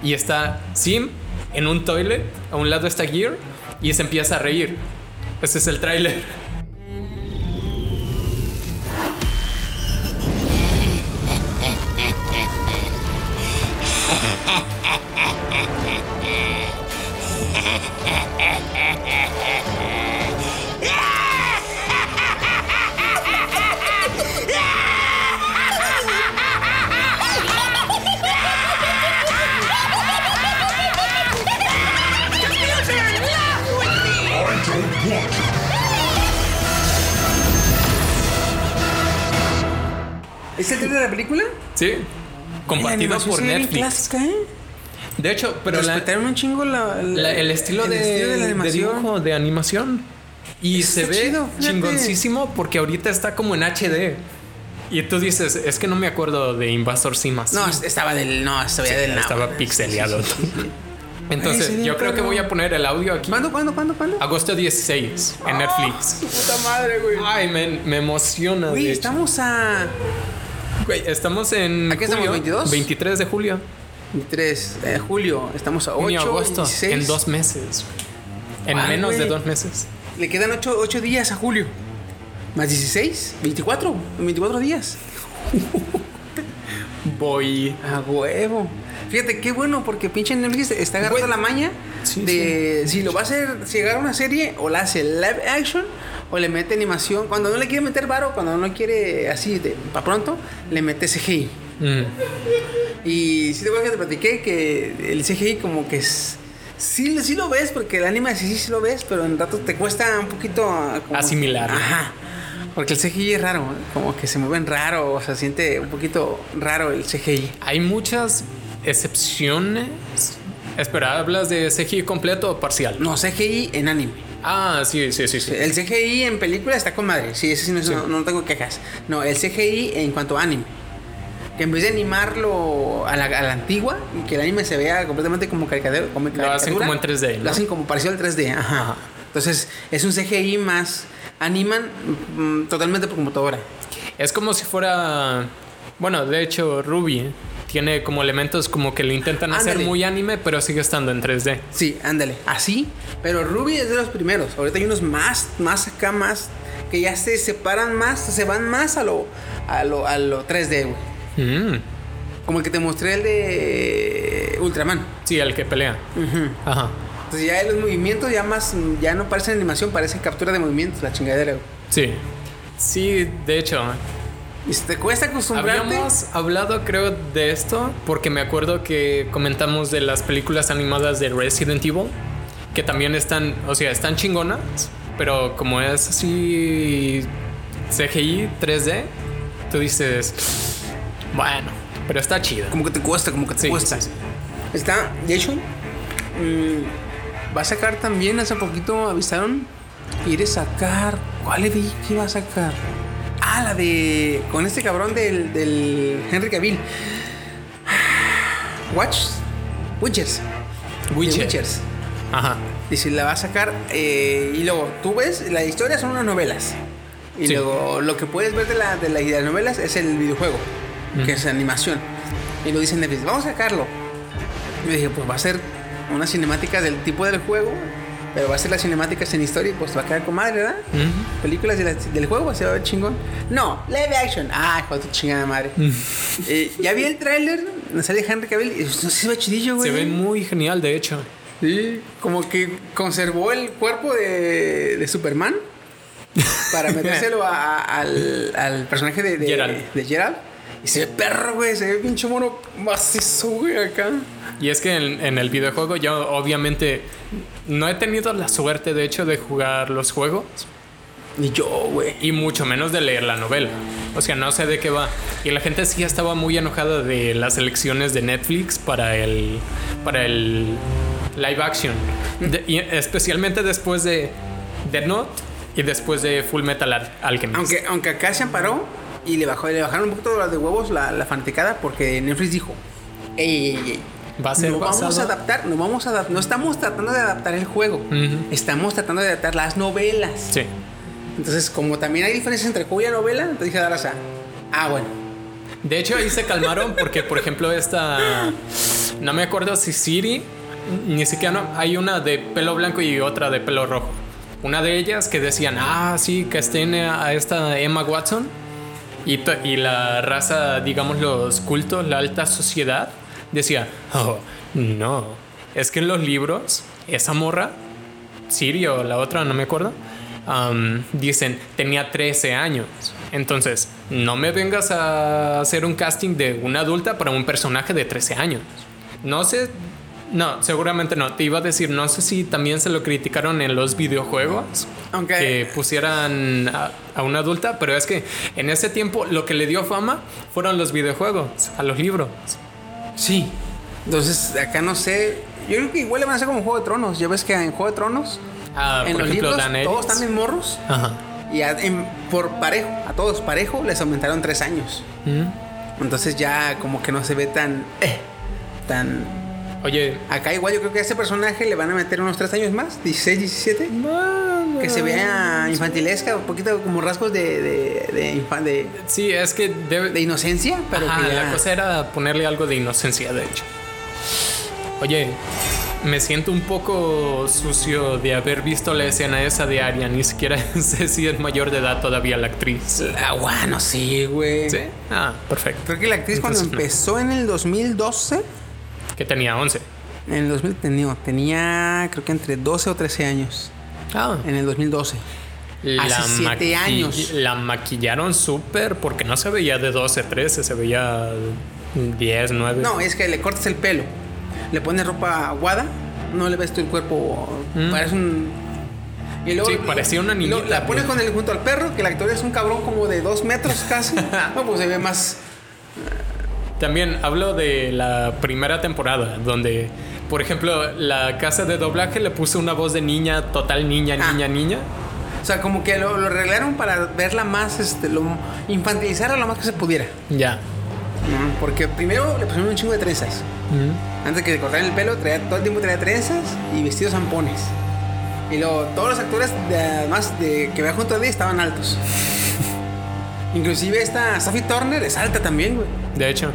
Y está Sim en un toilet. A un lado está Gear. Y se empieza a reír. Ese es el tráiler. ¿Viste el trailer de la película? Sí. Compartido por Netflix. clásica, ¿eh? De hecho, pero la- Respetaron un chingo la, la- la- el estilo, el de, estilo de la de animación. dibujo, de animación. Y Está se ve chido, chingoncísimo porque ahorita está como en HD. Y tú dices, es que no me acuerdo de Invasor Sim así. No, estaba del. No, estaba del. no, estaba güey. pixeleado. Sí, sí, sí, [laughs] sí. Entonces, Ay, yo creo que voy a poner el audio aquí. ¿Cuándo, cuándo, cuándo, cuándo? Agosto 16 en Ah, Netflix. Puta madre, güey. Ay, me, me emociona. Güey, estamos a. Güey, estamos en. ¿A qué estamos, julio, 22? 23 de julio. 23 de julio. Estamos a 8, Junio, agosto. 16. En dos meses. En Ah, menos de güey. dos meses. Le quedan 8, días a julio. Más 16, 24. 24 días. [laughs] Voy. A huevo. Fíjate qué bueno porque pinche Netflix está agarrando Güey. la maña Sí, de si lo va a hacer, si agarra una serie o la hace live action o le mete animación. Cuando no le quiere meter varo, cuando no quiere así de para pronto, le mete CGI. Mm. Y si te acuerdas que te platiqué que el CGI como que es... Sí, sí lo ves, porque el anime sí, sí lo ves, pero en rato te cuesta un poquito... ah, como- Asimilar. Ajá. Porque el CGI es raro, como que se mueven raro, o sea, siente un poquito raro el CGI. Hay muchas excepciones. Espera, ¿hablas de CGI completo o parcial? No, CGI en anime. Ah, sí, sí, sí, sí. El CGI en película está con madre. Sí, ese sí no, Sí. no, no tengo quejas. No, el CGI en cuanto a anime. Que en vez de animarlo a la, a la antigua y que el anime se vea completamente como caricatura, como Lo hacen como en 3D, ¿no? Lo hacen como parecido al 3D. Ajá. Ajá. Entonces, es un CGI más. Animan mm, totalmente por computadora. Es como si fuera. Bueno, de hecho, Ruby tiene como elementos como que lo intentan hacer Ándale. muy anime, pero sigue estando en 3D. Sí, ándale. Así. Pero Ruby es de los primeros. Ahorita hay unos más, más acá, más. Que ya se separan más, se van más a lo, a lo, a lo 3D, güey. Mm. Como el que te mostré el de Ultraman. Sí, el que pelea. Ujú. Ajá. Entonces ya los movimientos ya más, ya no parecen animación, parecen captura de movimientos, la chingadera. güey. Sí. Sí, de hecho, Y si te cuesta acostumbrarte. habíamos hablado, creo, de esto porque me acuerdo que comentamos de las películas animadas de Resident Evil, que también están, o sea, están chingonas, pero como es así CGI 3D, tú dices, bueno, pero está chido. Como que te cuesta, como que te Sí, cuesta. sí, sí. Está, de hecho, mm, va a sacar también, hace poquito avisaron, quiere sacar, ¿cuál le vi que iba a sacar? Ah, la de, con este cabrón del, del Henry Cavill. [sighs] Watch, Witchers. Witcher. Witchers. Ajá. Dice, la va a sacar eh, y luego tú ves, la historia son unas novelas. Y Sí. luego lo que puedes ver de, la, de, la- de las novelas es el videojuego, que es animación. Y lo dicen vamos a sacarlo. Y yo dije, pues va a ser una cinemática del tipo del juego, pero va a ser las cinemáticas en historia y pues va a quedar con madre, ¿verdad? Películas de la- del juego, se va a ver chingón. No, live action. Ah, hijo de tu chingada madre. [laughs] Eh, ya vi el tráiler, sale Henry Cavill y no sé si se ve chidillo, güey. Se ve muy genial, de hecho. Sí, como que conservó el cuerpo de, de Superman para [laughs] metérselo a- a- al, al personaje de, de, Geralt. de Geralt. Y se ve perro, güey. Se ve pinche mono macizo, güey, acá. Y es que en, en el videojuego yo obviamente no he tenido la suerte de hecho de jugar los juegos Ni yo, güey. y mucho menos de leer la novela. O sea, no sé de qué va. Y la gente sí estaba muy enojada de las elecciones de Netflix para el para el live action, De- y especialmente después de Dead Note y después de Full Metal Al- Alchemist. Aunque, aunque acá se amparó y le, bajó, le bajaron un poquito de huevos la, la fanaticada porque Netflix dijo: Ey, ey, ey. va a ser no vamos a adaptar, no vamos a adap- no estamos tratando de adaptar el juego, Ujú. estamos tratando de adaptar las novelas. Sí. Entonces, como también hay diferencias entre juego y novela, entonces dije a ah, bueno. De hecho, ahí se calmaron porque, por ejemplo, esta. No me acuerdo si Siri. Ni siquiera no, hay una de pelo blanco y otra de pelo rojo. Una de ellas que decían, ah, sí, que estén a esta Emma Watson. Y, y la raza, digamos, los cultos, la alta sociedad, decía, oh, no. Es que en los libros, esa morra, Siri o la otra, no me acuerdo, am, dicen, tenía 13 años. Entonces, no me vengas a hacer un casting de una adulta para un personaje de 13 años. No sé No, seguramente no. Te iba a decir, no sé si también se lo criticaron en los videojuegos. Aunque- Que pusieran a, a una adulta, pero es que en ese tiempo lo que le dio fama fueron los videojuegos, a los libros. Sí. Entonces, acá no sé. Yo creo que igual le van a hacer como Juego de Tronos. Ya ves que en Juego de Tronos, Ah, en por los ejemplo, libros, Daenerys. todos están en morros. Ajá. Y a- en- por parejo, a todos parejo, les aumentaron tres años. Mm. Entonces ya como que no se ve tan... eh, tan... Oye, Acá igual yo creo que a ese personaje le van a meter unos tres años más, 16, 17. Que se vea infantilesca, un poquito como rasgos de, de, de, infan- de, sí, es que debe, de inocencia, pero Ajá, que ya- la cosa era ponerle algo de inocencia, de hecho. Oye, me siento un poco sucio de haber visto la escena esa de Arya. Ni siquiera [laughs] sé si es mayor de edad todavía la actriz. Ah, bueno, sí, güey. ¿Sí? Ah, perfecto. Creo que la actriz cuando Entonces, no. empezó en el 2012, Que tenía 11. en el 2000 tenía, tenía creo que entre 12 o 13 años, Ah, en el 2012. Hace siete maqui- años. La maquillaron súper porque no se veía de 12, 13, se veía 10, 9. No, es que le cortas el pelo, le pones ropa aguada, no le ves todo el cuerpo, parece un... Y luego, Mm. Sí, parecía una niñita, La pones güey. con el junto al perro, que el actor es un cabrón como de dos metros casi. [laughs] no, pues se ve más... También hablo de la primera temporada, donde, por ejemplo, la casa de doblaje le puso una voz de niña, total niña, Ah. niña, niña. O sea, como que lo, lo arreglaron para verla más, este, lo, infantilizarla lo más que se pudiera. Ya. Porque primero le pusieron un chingo de trenzas. Antes que le cortaran el pelo, traía, todo el tiempo traía trenzas y vestidos zampones. Y luego todos los actores, de, además de que vea junto a ella, estaban altos. [laughs] Inclusive esta Sophie Turner es alta también, güey. De hecho.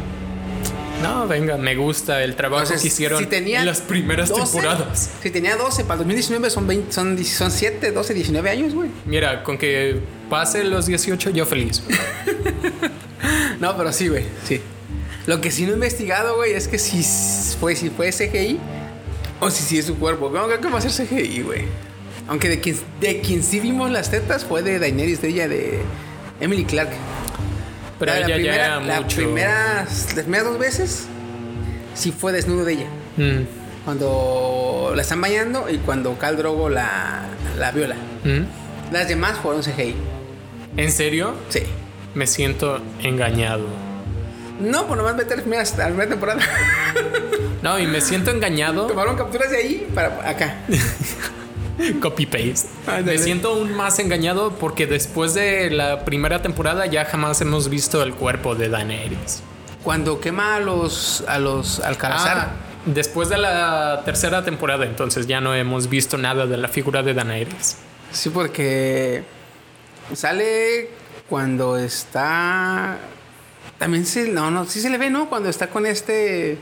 No, venga, me gusta el trabajo Entonces, que hicieron si tenía en las primeras 12, temporadas. Si tenía 12, para el 2019 son, 20, son, 10 son 7, 12, 19 años, güey. Mira, con que pase los 18, yo feliz. [laughs] No, pero sí, güey, sí. Lo que sí no he investigado, güey, es que si fue, si fue CGI o si sí es su cuerpo. No, creo que va a ser CGI, güey. Aunque de quien, de quien sí vimos las tetas fue de Daenerys, de ella, de Emily Clark. Pero La- primera- ya era la mucho. primeras, las primeras dos veces sí fue desnudo de ella. Mm, Cuando la están bañando y cuando Cal Drogo la, la viola. mm. Las demás fueron CGI. ¿En serio? Sí. Me siento engañado. No, pues nomás vete a la primera, a la primera temporada. No, y me siento engañado. [laughs] Tomaron capturas de ahí para acá. [laughs] [laughs] Copy paste. Ándale. Me siento aún más engañado porque después de la primera temporada ya jamás hemos visto el cuerpo de Daenerys. Cuando quema a los, a los Alcalazar. Ah, después de la tercera temporada, entonces ya no hemos visto nada de la figura de Daenerys. Sí, porque sale cuando está. También se. No, no, sí se le ve, ¿no? Cuando está con este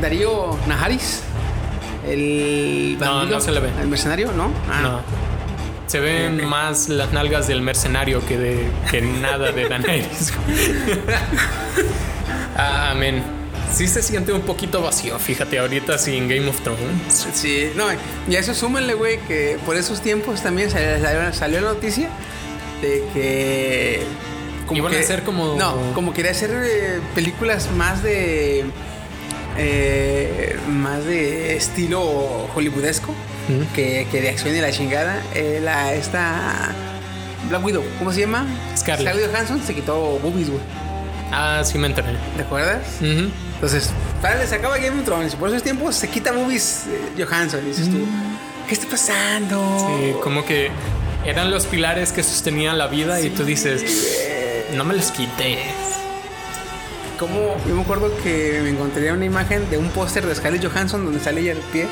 Darío Najaris. El. No, bandido, no se le ve. El mercenario, ¿no? Ah, No. Se ven más las nalgas del mercenario que de que nada de Daenerys. [laughs] ah, amén. Sí se siente un poquito vacío, fíjate, ahorita sin Game of Thrones. Sí, no, y a eso súmenle, güey, que por esos tiempos también salió, salió- salió la noticia de que. Iban a hacer como- No, como quería hacer eh, películas más de. Eh, más de estilo hollywoodesco Mm. que, que de acción y la chingada. Eh, la, esta. Black Widow, ¿cómo se llama? Scarlett. Johansson se quitó boobies, güey. Ah, sí me enteré. ¿Te acuerdas? Ujú. Entonces, para se acaba Game of Thrones y por esos tiempos se quita boobies eh, Johansson. Y dices tú, ¿qué está pasando? Sí, como que eran los pilares que sostenían la vida y tú dices, no me los quites. Como yo me acuerdo que me encontré una imagen de un póster de Scarlett Johansson donde sale ella de pie.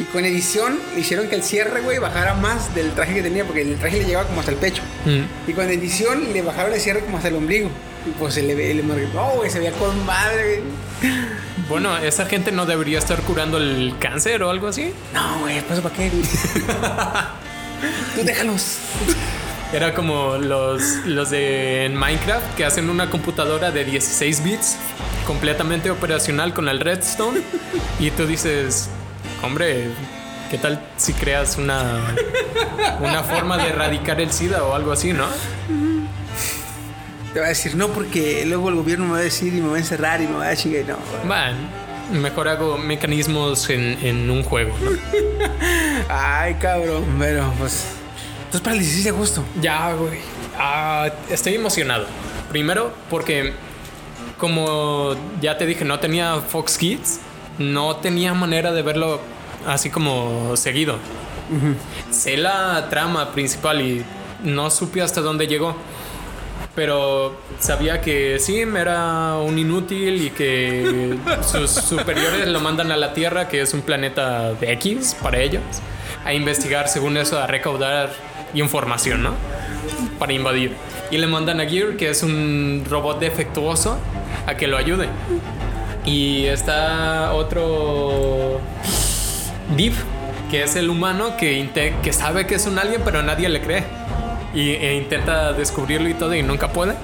Y con edición le hicieron que el cierre, güey, bajara más del traje que tenía, porque el traje le llegaba como hasta el pecho. Mm. Y con edición le bajaron el cierre como hasta el ombligo. Y pues se le ve, le oh, güey, se veía con madre, güey. [laughs] Bueno, esa gente no debería estar curando el cáncer o algo así. No, güey, ¿pues para qué, güey? [laughs] Tú déjalos. [laughs] Era como los, los de Minecraft que hacen una computadora de 16 bits completamente operacional con el redstone y tú dices, hombre, ¿qué tal si creas una, una forma de erradicar el SIDA o algo así, no? Te va a decir, no, porque luego el gobierno me va a decir y me va a encerrar y me va a chingar. No, Bueno, mejor hago mecanismos en, en un juego. ¿no? [laughs] Ay, cabrón, pero pues. Entonces para el 16 de agosto. Ya, güey. Ah, estoy emocionado. Primero, porque como ya te dije, no tenía Fox Kids, no tenía manera de verlo así como seguido. Sé la trama principal y no supe hasta dónde llegó. Pero sabía que sí, era un inútil y que [laughs] sus superiores lo mandan a la Tierra, que es un planeta de X para ellos, a investigar, según eso, a recaudar información, ¿no? Para invadir. Y le mandan a Gear, que es un robot defectuoso, a que lo ayude. Y está otro Deep, que es el humano que, sabe que es un alien, pero nadie le cree. Y, e intenta descubrirlo y todo y nunca puede.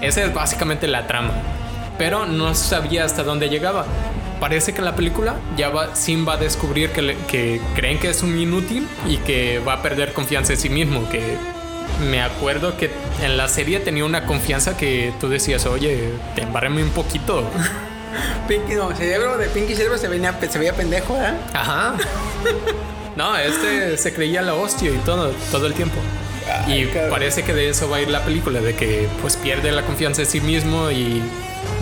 Esa es básicamente la trama. Pero no sabía hasta dónde llegaba. Parece que en la película ya va, Sim va a descubrir que, le- que creen que es un inútil y que va a perder confianza en sí mismo. Que me acuerdo que en la serie tenía una confianza que tú decías, oye, te embárrame un poquito. [laughs] Pinky, no, cerebro de Pinky Cerebro se, venía, se veía pendejo, ¿eh? Ajá. [laughs] No, este se creía la hostia y todo, todo el tiempo. Ay, y cabrón. parece que de eso va a ir la película, de que pues pierde la confianza en sí mismo y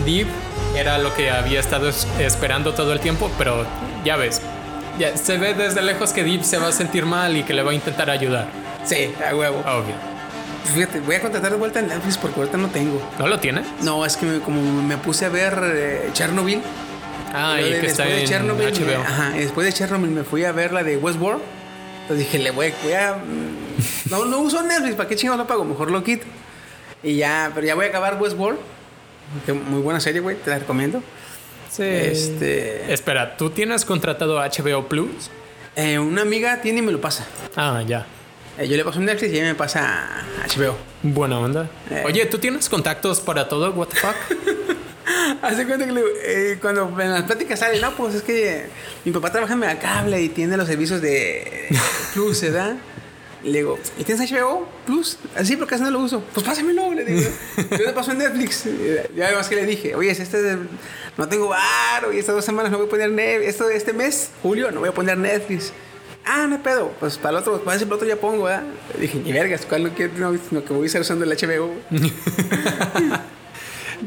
Deep era lo que había estado es- esperando todo el tiempo, pero ya ves, ya se ve desde lejos que Deep se va a sentir mal y que le va a intentar ayudar. Sí, a huevo. Obvio. Fíjate, voy a contratar de vuelta en Netflix porque ahorita no tengo. ¿No lo tiene? No, es que me- como me puse a ver eh, Chernobyl. Ah, Luego y de- que está después de en Chernobyl, HBO. me- ajá, y después de Chernobyl me fui a ver la de Westworld. Entonces dije, le voy, voy a. mm, No, no uso Netflix, ¿para qué chingados lo pago? Mejor lo quito. Y ya, pero ya voy a acabar Westworld. Muy buena serie, güey, te la recomiendo. Sí. Este. Espera, ¿tú tienes contratado HBO Plus? eh, una amiga tiene y me lo pasa. Ah, ya. Eh, yo le paso un Netflix y ella me pasa HBO. Buena onda. Eh. Oye, ¿tú tienes contactos para todo? ¿What the fuck? [laughs] Hace cuenta que le- eh, cuando en las pláticas sale, no, pues es que mi papá trabaja en Megacable y tiene los servicios de Plus, ¿verdad? Le digo, ¿y tienes HBO Plus? Así, porque casi no lo uso. Pues pásamelo, le digo. [laughs] Yo le paso en Netflix. Ya además que le dije, oye, si este no tengo bar, y estas dos semanas no voy a poner Netflix, esto, este mes, julio, no voy a poner Netflix. Ah, no hay pedo. Pues para el otro, para ese otro ya pongo, ¿verdad? Le dije, ni vergas, ¿cuál no quiero? No, no, que voy a estar usando el HBO. [laughs]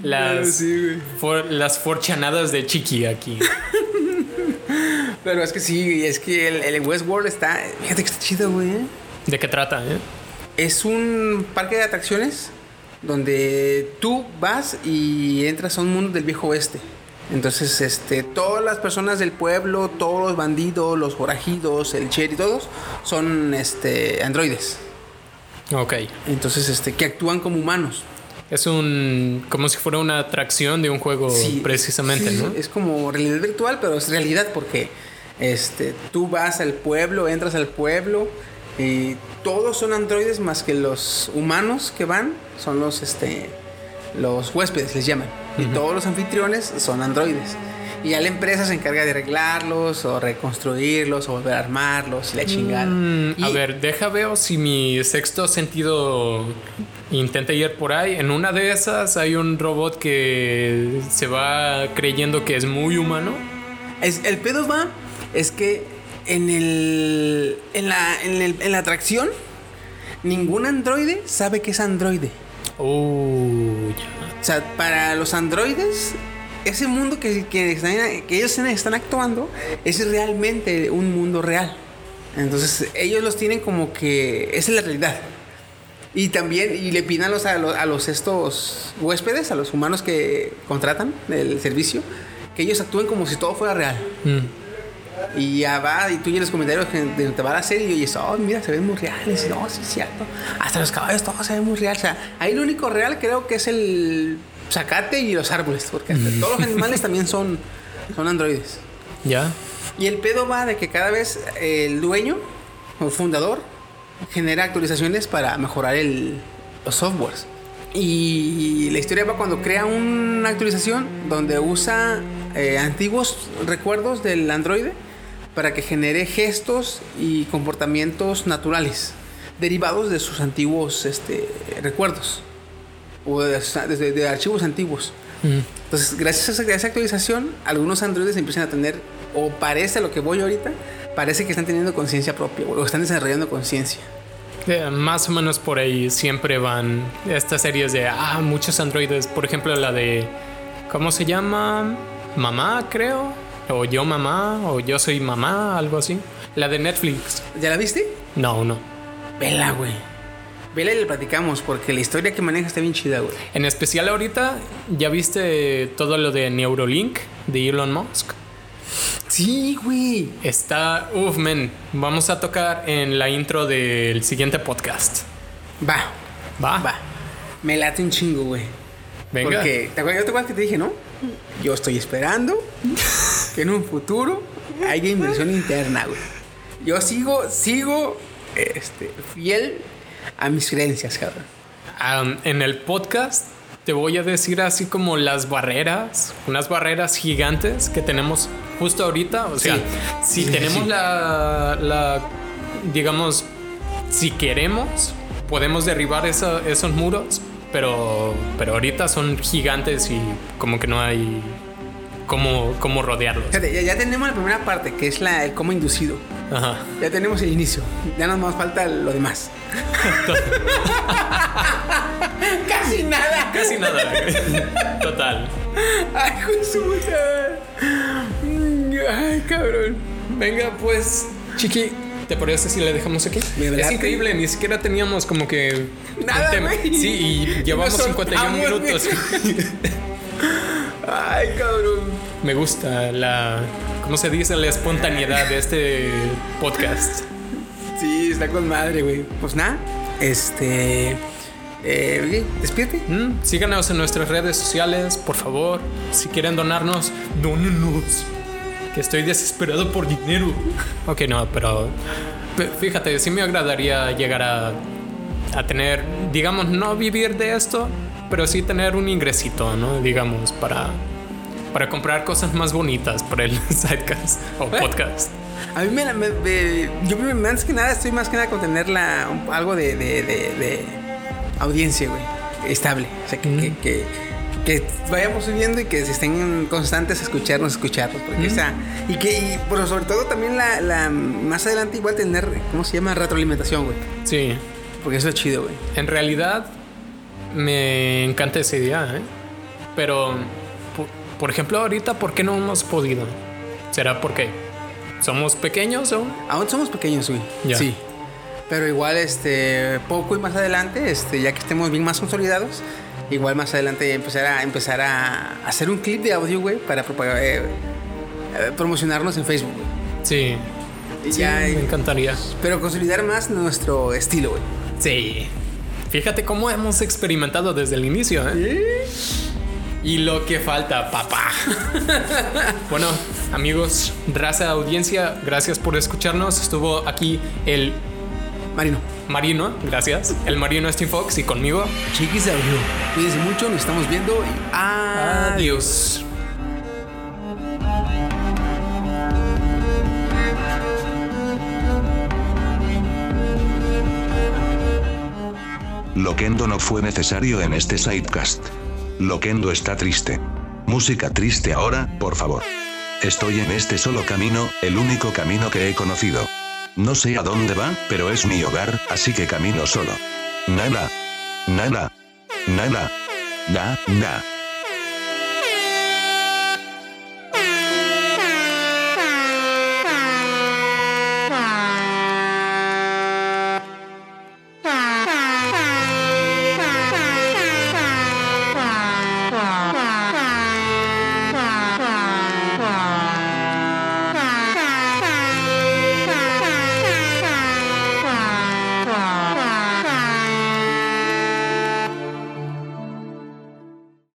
Las, Sí, for- las forchanadas de Chiqui aquí. [laughs] Pero es que sí, es que el, el Westworld está. Fíjate que está chido, güey. ¿De qué trata, eh? Es un parque de atracciones donde tú vas y entras a un mundo del viejo oeste. Entonces, este, todas las personas del pueblo, todos los bandidos, los forajidos, el cherry, todos son este, androides. Ok. Entonces, este, que actúan como humanos. Es un. como si fuera una atracción de un juego Sí, precisamente, sí, ¿no? Es como realidad virtual, pero es realidad porque este, tú vas al pueblo, entras al pueblo y todos son androides más que los humanos que van son los, este, los huéspedes, les llaman. Y todos los anfitriones son androides. Y ya la empresa se encarga de arreglarlos o reconstruirlos o volver a armarlos y la chingada. Mm, a ver, deja veo si mi sexto sentido intenta ir por ahí. En una de esas hay un robot que se va creyendo que es muy humano. Es, el pedo va, es que en el, en la, en el- en la atracción, ningún androide sabe que es androide. Oh, ya. O sea, para los androides, ese mundo que, que, están- que ellos están actuando es realmente un mundo real. Entonces, ellos los tienen como que esa es la realidad. Y también, y le piden a los, a los, a los estos huéspedes, a los humanos que contratan el servicio, que ellos actúen como si todo fuera real. Mm. Y ya va, y tú y los comentarios que te va a la serie y oyes, oh, mira, se ven muy reales. No, sí es cierto. Hasta los caballos, todo se ve muy real. O sea, ahí lo único real creo que es el zacate y los árboles, porque hasta todos los animales también son, son androides. Ya. Y el pedo va de que cada vez el dueño o fundador genera actualizaciones para mejorar el, los softwares. Y la historia va cuando crea una actualización donde usa eh, antiguos recuerdos del androide para que genere gestos y comportamientos naturales derivados de sus antiguos este, recuerdos o de, de- de archivos antiguos. Entonces, gracias a esa, a esa actualización, algunos androides empiezan a tener, o parece a lo que voy ahorita, parece que están teniendo conciencia propia, o están desarrollando conciencia. Eh, más o menos por ahí siempre van estas series de ah, muchos androides. Por ejemplo, la de. ¿Cómo se llama? Mamá, creo. O yo mamá, o yo soy mamá, algo así. La de Netflix. ¿Ya la viste? No, no. Vela, güey. Vela y le platicamos, porque la historia que maneja está bien chida, güey. En especial ahorita, ¿ya viste todo lo de Neurolink de Elon Musk? Sí, güey. Está, uff, men, vamos a tocar en la intro del siguiente podcast. Va, ¿Va? va. Me late un chingo, güey. Venga. Porque, ¿te acuerdas, ¿te acuerdas que te dije, no? Yo estoy esperando que en un futuro haya inversión interna, güey. Yo sigo, sigo, este, fiel a mis creencias, cabrón. En el podcast te voy a decir así como las barreras, unas barreras gigantes que tenemos justo ahorita. O sea, si sí, tenemos sí. La, la, digamos, si queremos, podemos derribar esa- esos muros, pero, pero ahorita son gigantes y como que no hay cómo, cómo rodearlos. Fíjate, ya, ya tenemos la primera parte, que es la, el cómo inducido. Ajá. Ya tenemos el inicio. Ya nos más falta lo demás. [laughs] Casi nada. Casi nada. Total. Ay, Ay, cabrón. Venga, pues, Chiqui, ¿te parece si le dejamos aquí? Es increíble, ni siquiera teníamos como que. Nada. Sí, y llevamos Nos 51 soltamos, minutos. [laughs] Ay, cabrón. Me gusta la. ¿Cómo se dice? La espontaneidad de este podcast. Sí, está con madre, güey. Pues nada, este. Eh, oye, despídete. Mm, Síganos en nuestras redes sociales, por favor. Si quieren donarnos, dónenos. Que estoy desesperado por dinero. Ok, no, pero fíjate, sí me agradaría llegar a, a tener, digamos, no vivir de esto, pero sí tener un ingresito, ¿no? Digamos, para, para comprar cosas más bonitas para el [laughs] sidecast o ¿Eh? podcast. A mí me, me- me- yo más que nada estoy más que nada con tener la, algo de, de, de- de audiencia, güey, estable. O sea, que, que, que- que vayamos subiendo y que se estén constantes a escucharnos, escucharnos. Porque está, y que, y, pero sobre todo también la, la- más adelante igual tener, ¿cómo se llama? Retroalimentación, güey. Sí, Porque eso es chido, güey. En realidad, me encanta esa idea, ¿eh? Pero, por, por ejemplo, ahorita, ¿por qué no hemos podido? ¿Será porque somos pequeños o? Aún somos pequeños, güey. Ya. Sí. Pero igual, este, poco y más adelante, este, ya que estemos bien más consolidados, igual más adelante empezar a empezar a hacer un clip de audio, güey, para propagar, eh, eh, promocionarnos en Facebook, güey. Sí. Me encantaría. pero consolidar más nuestro estilo, güey. Sí. Fíjate cómo hemos experimentado desde el inicio, ¿eh? Y lo que falta, papá. [laughs] bueno, amigos, raza, audiencia, gracias por escucharnos. Estuvo aquí el Marino, Marino, gracias. El Marino Steam Fox y conmigo. chiquis de audio. Cuídense mucho, nos estamos viendo y adiós. Adiós. Loquendo no fue necesario en este sidecast. Loquendo está triste. Música triste ahora, por favor. Estoy en este solo camino, el único camino que he conocido. No sé a dónde va, pero es mi hogar, así que camino solo. Nada. Nada. Nada. Na, na.